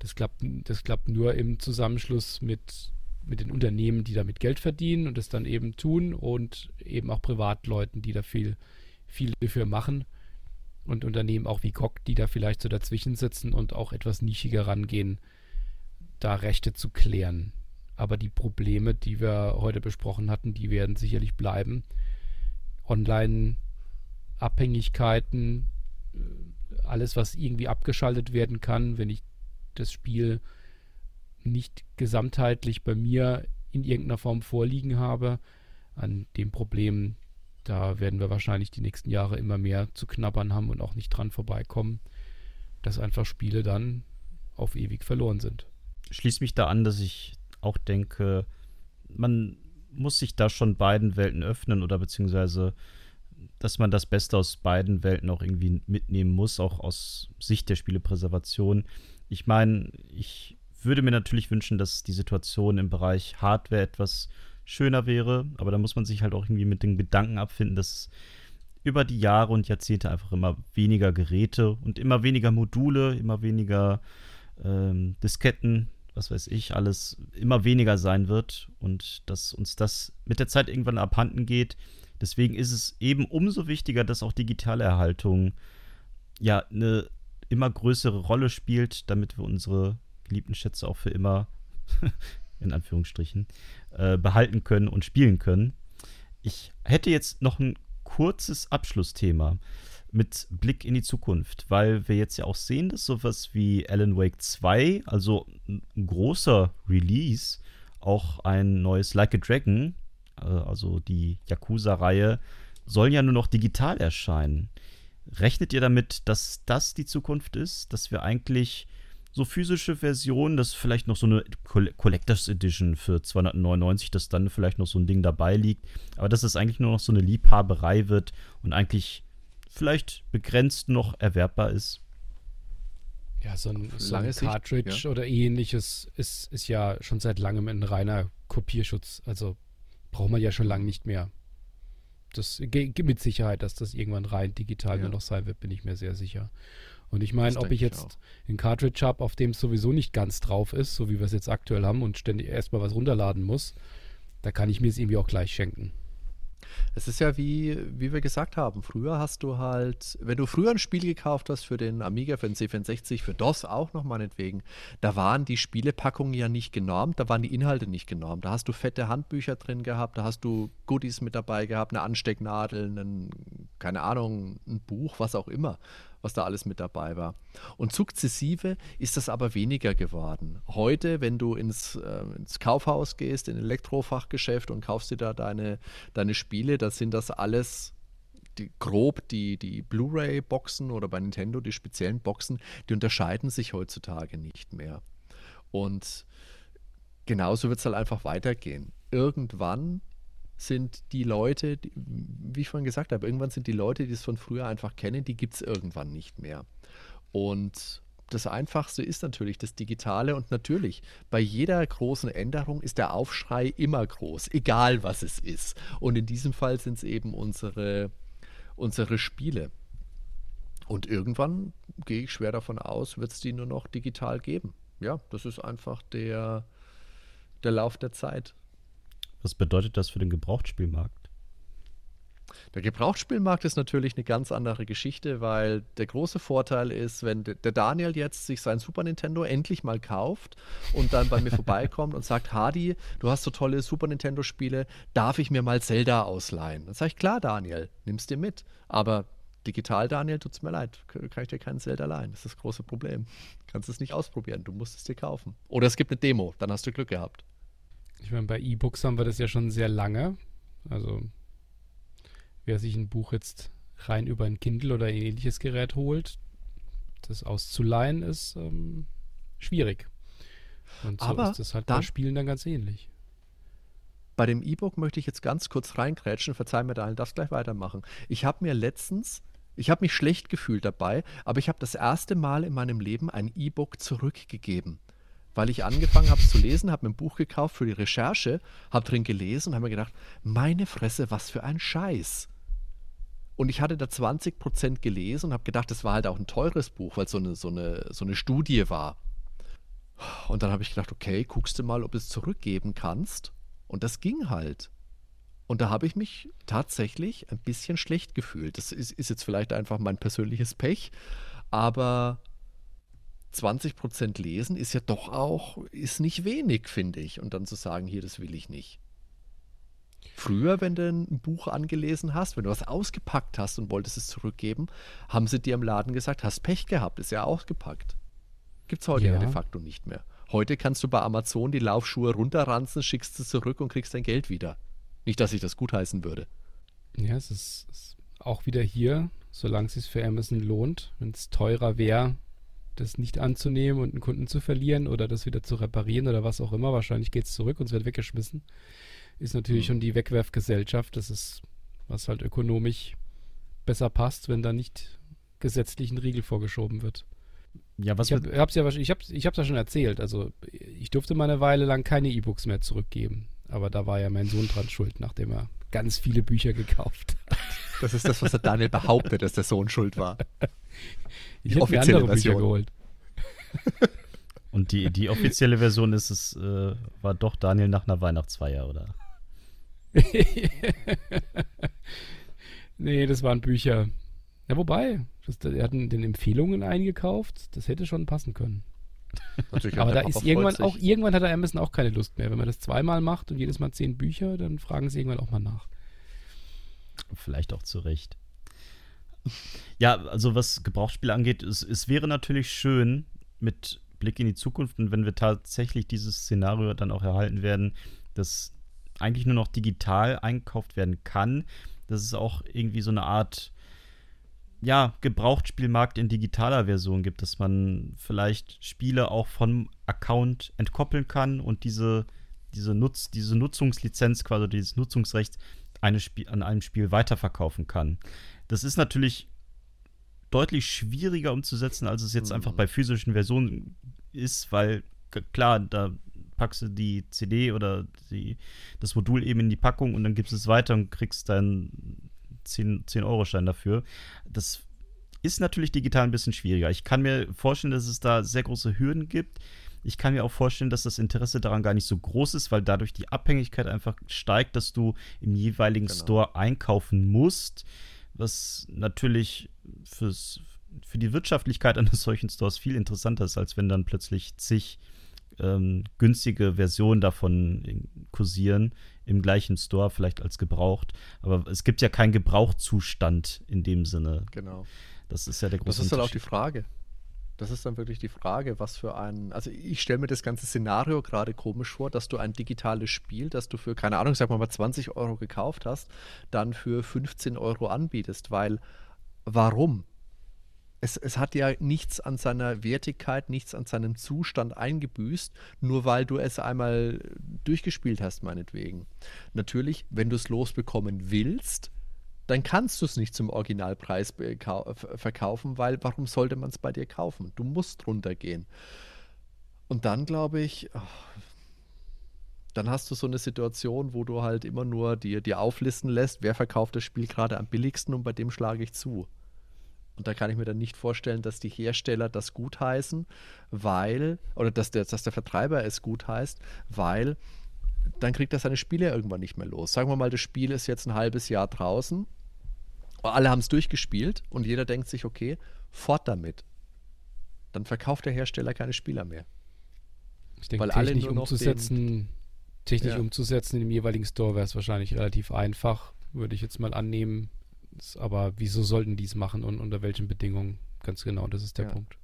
Das klappt, das klappt nur im Zusammenschluss mit, mit den Unternehmen, die damit Geld verdienen und es dann eben tun und eben auch Privatleuten, die da viel, viel dafür machen und Unternehmen auch wie GOG, die da vielleicht so dazwischen sitzen und auch etwas nischiger rangehen, da Rechte zu klären. Aber die Probleme, die wir heute besprochen hatten, die werden sicherlich bleiben. Online-Abhängigkeiten, äh, alles, was irgendwie abgeschaltet werden kann, wenn ich das Spiel nicht gesamtheitlich bei mir in irgendeiner Form vorliegen habe. An dem Problem da werden wir wahrscheinlich die nächsten Jahre immer mehr zu knabbern haben und auch nicht dran vorbeikommen, dass einfach Spiele dann auf ewig verloren sind. Schließt mich da an, dass ich auch denke, man muss sich da schon beiden Welten öffnen oder beziehungsweise, dass man das Beste aus beiden Welten auch irgendwie mitnehmen muss, auch aus Sicht der Spielepräservation. Ich meine, ich würde mir natürlich wünschen, dass die Situation im Bereich Hardware etwas schöner wäre. Aber da muss man sich halt auch irgendwie mit den Gedanken abfinden, dass über die Jahre und Jahrzehnte einfach immer weniger Geräte und immer weniger Module, immer weniger ähm, Disketten, was weiß ich, alles immer weniger sein wird und dass uns das mit der Zeit irgendwann abhanden geht. Deswegen ist es eben umso wichtiger, dass auch digitale Erhaltung ja eine immer größere Rolle spielt, damit wir unsere geliebten Schätze auch für immer <laughs> in Anführungsstrichen, äh, behalten können und spielen können. Ich hätte jetzt noch ein kurzes Abschlussthema mit Blick in die Zukunft, weil wir jetzt ja auch sehen, dass sowas wie Alan Wake 2, also ein großer Release, auch ein neues Like a Dragon, äh, also die Yakuza-Reihe, sollen ja nur noch digital erscheinen. Rechnet ihr damit, dass das die Zukunft ist, dass wir eigentlich so physische Versionen, das vielleicht noch so eine Collectors Edition für 299, dass dann vielleicht noch so ein Ding dabei liegt, aber dass es eigentlich nur noch so eine Liebhaberei wird und eigentlich vielleicht begrenzt noch erwerbbar ist. Ja, so ein, so ein Cartridge Sicht, ja. oder ähnliches ist, ist ja schon seit langem ein reiner Kopierschutz. Also braucht man ja schon lange nicht mehr. Das gibt mit Sicherheit, dass das irgendwann rein digital ja. nur noch sein wird, bin ich mir sehr sicher. Und ich meine, ob ich jetzt einen Cartridge habe, auf dem es sowieso nicht ganz drauf ist, so wie wir es jetzt aktuell haben und ständig erstmal was runterladen muss, da kann ich mir es irgendwie auch gleich schenken. Es ist ja wie, wie wir gesagt haben, früher hast du halt, wenn du früher ein Spiel gekauft hast für den Amiga, für den C64, für DOS auch noch meinetwegen, da waren die Spielepackungen ja nicht genormt, da waren die Inhalte nicht genormt. Da hast du fette Handbücher drin gehabt, da hast du Goodies mit dabei gehabt, eine Anstecknadel, einen, keine Ahnung, ein Buch, was auch immer. Was da alles mit dabei war. Und sukzessive ist das aber weniger geworden. Heute, wenn du ins, äh, ins Kaufhaus gehst, in Elektrofachgeschäft und kaufst dir da deine, deine Spiele, da sind das alles die, grob die, die Blu-ray-Boxen oder bei Nintendo die speziellen Boxen, die unterscheiden sich heutzutage nicht mehr. Und genauso wird es halt einfach weitergehen. Irgendwann sind die Leute, die, wie ich vorhin gesagt habe, irgendwann sind die Leute, die es von früher einfach kennen, die gibt es irgendwann nicht mehr. Und das Einfachste ist natürlich das Digitale und natürlich bei jeder großen Änderung ist der Aufschrei immer groß, egal was es ist. Und in diesem Fall sind es eben unsere, unsere Spiele. Und irgendwann gehe ich schwer davon aus, wird es die nur noch digital geben. Ja, das ist einfach der, der Lauf der Zeit. Was bedeutet das für den Gebrauchtspielmarkt? Der Gebrauchtspielmarkt ist natürlich eine ganz andere Geschichte, weil der große Vorteil ist, wenn der Daniel jetzt sich sein Super Nintendo endlich mal kauft und dann bei mir <laughs> vorbeikommt und sagt, Hardy, du hast so tolle Super Nintendo Spiele, darf ich mir mal Zelda ausleihen? Dann sage ich, klar, Daniel, nimm's dir mit. Aber digital, Daniel, tut's mir leid, kann ich dir keinen Zelda leihen. Das ist das große Problem. Kannst es nicht ausprobieren, du musst es dir kaufen. Oder es gibt eine Demo, dann hast du Glück gehabt. Ich meine, bei E-Books haben wir das ja schon sehr lange. Also, wer sich ein Buch jetzt rein über ein Kindle oder ein ähnliches Gerät holt, das auszuleihen, ist ähm, schwierig. Und so Aber ist das halt dann, bei Spielen dann ganz ähnlich. Bei dem E-Book möchte ich jetzt ganz kurz reingrätschen. Verzeih mir, Daniel, darfst gleich weitermachen. Ich habe mir letztens, ich habe mich schlecht gefühlt dabei, aber ich habe das erste Mal in meinem Leben ein E-Book zurückgegeben weil ich angefangen habe zu lesen, habe mir ein Buch gekauft für die Recherche, habe drin gelesen und habe mir gedacht, meine Fresse, was für ein Scheiß. Und ich hatte da 20 Prozent gelesen und habe gedacht, das war halt auch ein teures Buch, weil es so eine, so, eine, so eine Studie war. Und dann habe ich gedacht, okay, guckst du mal, ob du es zurückgeben kannst. Und das ging halt. Und da habe ich mich tatsächlich ein bisschen schlecht gefühlt. Das ist, ist jetzt vielleicht einfach mein persönliches Pech, aber 20 Prozent lesen ist ja doch auch, ist nicht wenig, finde ich. Und dann zu sagen, hier, das will ich nicht. Früher, wenn du ein Buch angelesen hast, wenn du was ausgepackt hast und wolltest es zurückgeben, haben sie dir im Laden gesagt, hast Pech gehabt, ist ja ausgepackt. Gibt es heute ja. ja de facto nicht mehr. Heute kannst du bei Amazon die Laufschuhe runterranzen, schickst sie zurück und kriegst dein Geld wieder. Nicht, dass ich das gutheißen würde. Ja, es ist, ist auch wieder hier, solange es sich für Amazon lohnt. Wenn es teurer wäre, das nicht anzunehmen und einen Kunden zu verlieren oder das wieder zu reparieren oder was auch immer. Wahrscheinlich geht es zurück und es wird weggeschmissen. Ist natürlich mhm. schon die Wegwerfgesellschaft. Das ist, was halt ökonomisch besser passt, wenn da nicht gesetzlich ein Riegel vorgeschoben wird. Ja, was ich habe es ja, ich hab's, ich hab's ja schon erzählt. Also ich durfte mal eine Weile lang keine E-Books mehr zurückgeben. Aber da war ja mein Sohn dran schuld, nachdem er ganz viele Bücher gekauft hat. Das ist das, was der Daniel behauptet, dass der Sohn schuld war. <laughs> Ich habe mir andere Version. Bücher geholt. <laughs> Und die, die offizielle Version ist es, äh, war doch Daniel nach einer Weihnachtsfeier, oder? <laughs> nee, das waren Bücher. Ja, wobei, das, er hat den Empfehlungen eingekauft, das hätte schon passen können. Aber da ist irgendwann auch, irgendwann hat er Amazon auch keine Lust mehr. Wenn man das zweimal macht und jedes Mal zehn Bücher, dann fragen sie irgendwann auch mal nach. Vielleicht auch zu Recht. Ja, also was Gebrauchsspiele angeht, es, es wäre natürlich schön mit Blick in die Zukunft und wenn wir tatsächlich dieses Szenario dann auch erhalten werden, dass eigentlich nur noch digital einkauft werden kann, dass es auch irgendwie so eine Art ja, Gebrauchtspielmarkt in digitaler Version gibt, dass man vielleicht Spiele auch vom Account entkoppeln kann und diese, diese, Nutz, diese Nutzungslizenz, quasi dieses Nutzungsrecht eine an einem Spiel weiterverkaufen kann. Das ist natürlich deutlich schwieriger umzusetzen, als es jetzt mhm. einfach bei physischen Versionen ist, weil klar, da packst du die CD oder die, das Modul eben in die Packung und dann gibst es weiter und kriegst deinen 10-Euro-Schein 10 dafür. Das ist natürlich digital ein bisschen schwieriger. Ich kann mir vorstellen, dass es da sehr große Hürden gibt. Ich kann mir auch vorstellen, dass das Interesse daran gar nicht so groß ist, weil dadurch die Abhängigkeit einfach steigt, dass du im jeweiligen genau. Store einkaufen musst was natürlich fürs, für die Wirtschaftlichkeit eines <laughs> solchen Stores viel interessanter ist, als wenn dann plötzlich zig ähm, günstige Versionen davon kursieren im gleichen Store vielleicht als gebraucht. Aber es gibt ja keinen Gebrauchzustand in dem Sinne. Genau. Das ist ja der große Das ist dann auch die Frage. Das ist dann wirklich die Frage, was für ein. Also, ich stelle mir das ganze Szenario gerade komisch vor, dass du ein digitales Spiel, das du für, keine Ahnung, sag mal, mal 20 Euro gekauft hast, dann für 15 Euro anbietest. Weil, warum? Es, es hat ja nichts an seiner Wertigkeit, nichts an seinem Zustand eingebüßt, nur weil du es einmal durchgespielt hast, meinetwegen. Natürlich, wenn du es losbekommen willst, dann kannst du es nicht zum Originalpreis verkaufen, weil warum sollte man es bei dir kaufen? Du musst runtergehen. Und dann glaube ich, oh, dann hast du so eine Situation, wo du halt immer nur dir, dir auflisten lässt, wer verkauft das Spiel gerade am billigsten und bei dem schlage ich zu. Und da kann ich mir dann nicht vorstellen, dass die Hersteller das gutheißen, weil, oder dass der, dass der Vertreiber es gutheißt, weil dann kriegt er seine Spiele irgendwann nicht mehr los. Sagen wir mal, das Spiel ist jetzt ein halbes Jahr draußen alle haben es durchgespielt und jeder denkt sich, okay, fort damit. Dann verkauft der Hersteller keine Spieler mehr. Ich denke, Weil technisch alle umzusetzen, technisch ja. umzusetzen in dem jeweiligen Store wäre es wahrscheinlich relativ einfach, würde ich jetzt mal annehmen. Aber wieso sollten die es machen und unter welchen Bedingungen? Ganz genau, das ist der ja. Punkt.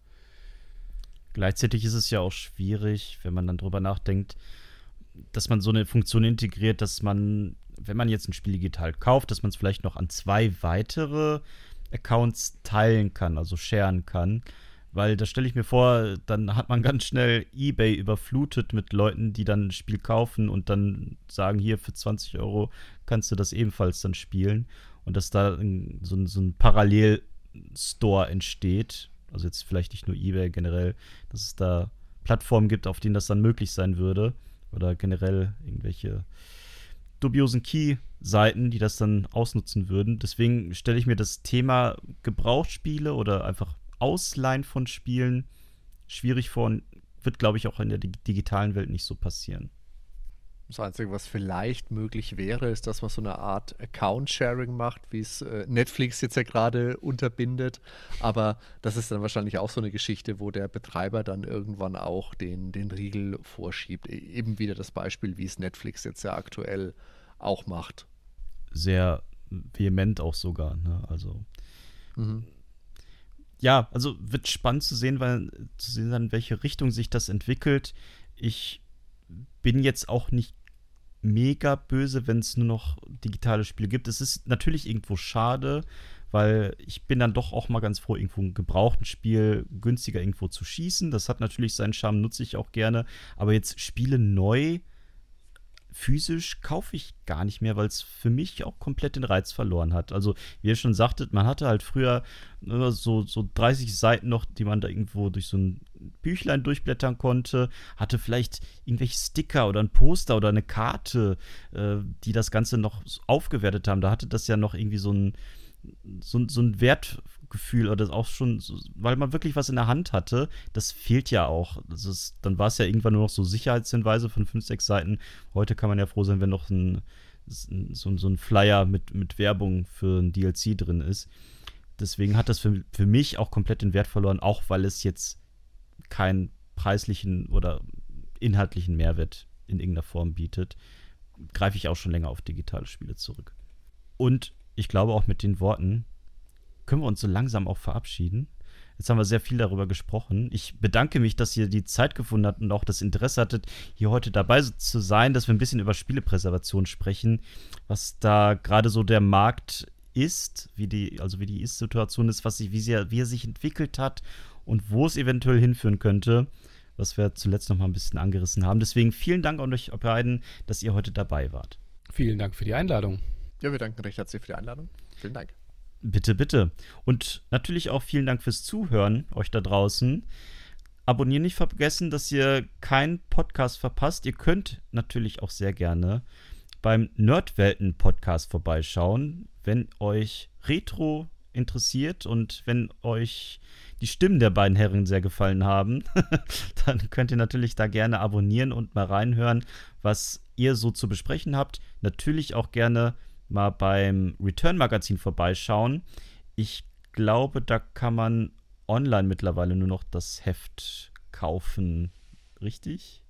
Gleichzeitig ist es ja auch schwierig, wenn man dann drüber nachdenkt, dass man so eine Funktion integriert, dass man wenn man jetzt ein Spiel digital kauft, dass man es vielleicht noch an zwei weitere Accounts teilen kann, also sharen kann. Weil da stelle ich mir vor, dann hat man ganz schnell eBay überflutet mit Leuten, die dann ein Spiel kaufen und dann sagen, hier für 20 Euro kannst du das ebenfalls dann spielen. Und dass da so ein, so ein Parallel-Store entsteht. Also jetzt vielleicht nicht nur eBay generell, dass es da Plattformen gibt, auf denen das dann möglich sein würde. Oder generell irgendwelche dubiosen Key-Seiten, die das dann ausnutzen würden. Deswegen stelle ich mir das Thema Gebrauchsspiele oder einfach Ausleihen von Spielen schwierig vor und wird, glaube ich, auch in der digitalen Welt nicht so passieren. Das Einzige, was vielleicht möglich wäre, ist, dass man so eine Art Account-Sharing macht, wie es äh, Netflix jetzt ja gerade unterbindet. Aber das ist dann wahrscheinlich auch so eine Geschichte, wo der Betreiber dann irgendwann auch den, den Riegel vorschiebt. E eben wieder das Beispiel, wie es Netflix jetzt ja aktuell auch macht. Sehr vehement auch sogar, ne? Also. Mhm. Ja, also wird spannend zu sehen, weil zu sehen sein, in welche Richtung sich das entwickelt. Ich bin jetzt auch nicht mega böse, wenn es nur noch digitale Spiele gibt. Es ist natürlich irgendwo schade, weil ich bin dann doch auch mal ganz froh, irgendwo ein gebrauchten Spiel günstiger irgendwo zu schießen. Das hat natürlich seinen Charme, nutze ich auch gerne. Aber jetzt Spiele neu physisch kaufe ich gar nicht mehr, weil es für mich auch komplett den Reiz verloren hat. Also, wie ihr schon sagtet, man hatte halt früher so, so 30 Seiten noch, die man da irgendwo durch so ein Büchlein durchblättern konnte, hatte vielleicht irgendwelche Sticker oder ein Poster oder eine Karte, äh, die das Ganze noch aufgewertet haben. Da hatte das ja noch irgendwie so ein, so, so ein Wertgefühl oder auch schon, so, weil man wirklich was in der Hand hatte, das fehlt ja auch. Ist, dann war es ja irgendwann nur noch so Sicherheitshinweise von fünf, sechs Seiten. Heute kann man ja froh sein, wenn noch ein, so, so ein Flyer mit, mit Werbung für ein DLC drin ist. Deswegen hat das für, für mich auch komplett den Wert verloren, auch weil es jetzt keinen preislichen oder inhaltlichen Mehrwert in irgendeiner Form bietet, greife ich auch schon länger auf digitale Spiele zurück. Und ich glaube auch mit den Worten können wir uns so langsam auch verabschieden. Jetzt haben wir sehr viel darüber gesprochen. Ich bedanke mich, dass ihr die Zeit gefunden habt und auch das Interesse hattet, hier heute dabei zu sein, dass wir ein bisschen über Spielepräservation sprechen, was da gerade so der Markt ist, wie die, also wie die Ist-Situation ist, was sich, wie, sie, wie er sich entwickelt hat und wo es eventuell hinführen könnte, was wir zuletzt noch mal ein bisschen angerissen haben. Deswegen vielen Dank an euch beiden, dass ihr heute dabei wart. Vielen Dank für die Einladung. Ja, wir danken recht herzlich für die Einladung. Vielen Dank. Bitte, bitte. Und natürlich auch vielen Dank fürs Zuhören, euch da draußen. Abonnieren nicht vergessen, dass ihr keinen Podcast verpasst. Ihr könnt natürlich auch sehr gerne beim Nerdwelten-Podcast vorbeischauen, wenn euch Retro interessiert und wenn euch die Stimmen der beiden Herren sehr gefallen haben, <laughs> dann könnt ihr natürlich da gerne abonnieren und mal reinhören, was ihr so zu besprechen habt. Natürlich auch gerne mal beim Return-Magazin vorbeischauen. Ich glaube, da kann man online mittlerweile nur noch das Heft kaufen. Richtig?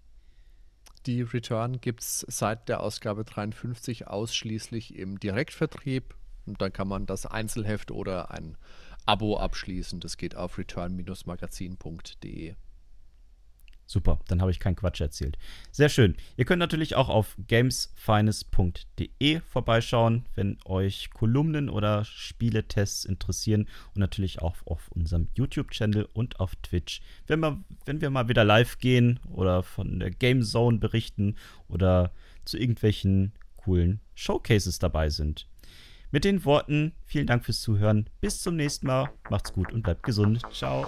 die Return gibt es seit der Ausgabe 53 ausschließlich im Direktvertrieb. Und dann kann man das Einzelheft oder ein Abo abschließen. Das geht auf return-magazin.de. Super, dann habe ich keinen Quatsch erzählt. Sehr schön. Ihr könnt natürlich auch auf gamesfinest.de vorbeischauen, wenn euch Kolumnen oder Spieletests interessieren und natürlich auch auf unserem YouTube-Channel und auf Twitch. Wenn wir, wenn wir mal wieder live gehen oder von der Game Zone berichten oder zu irgendwelchen coolen Showcases dabei sind. Mit den Worten, vielen Dank fürs Zuhören. Bis zum nächsten Mal. Macht's gut und bleibt gesund. Ciao.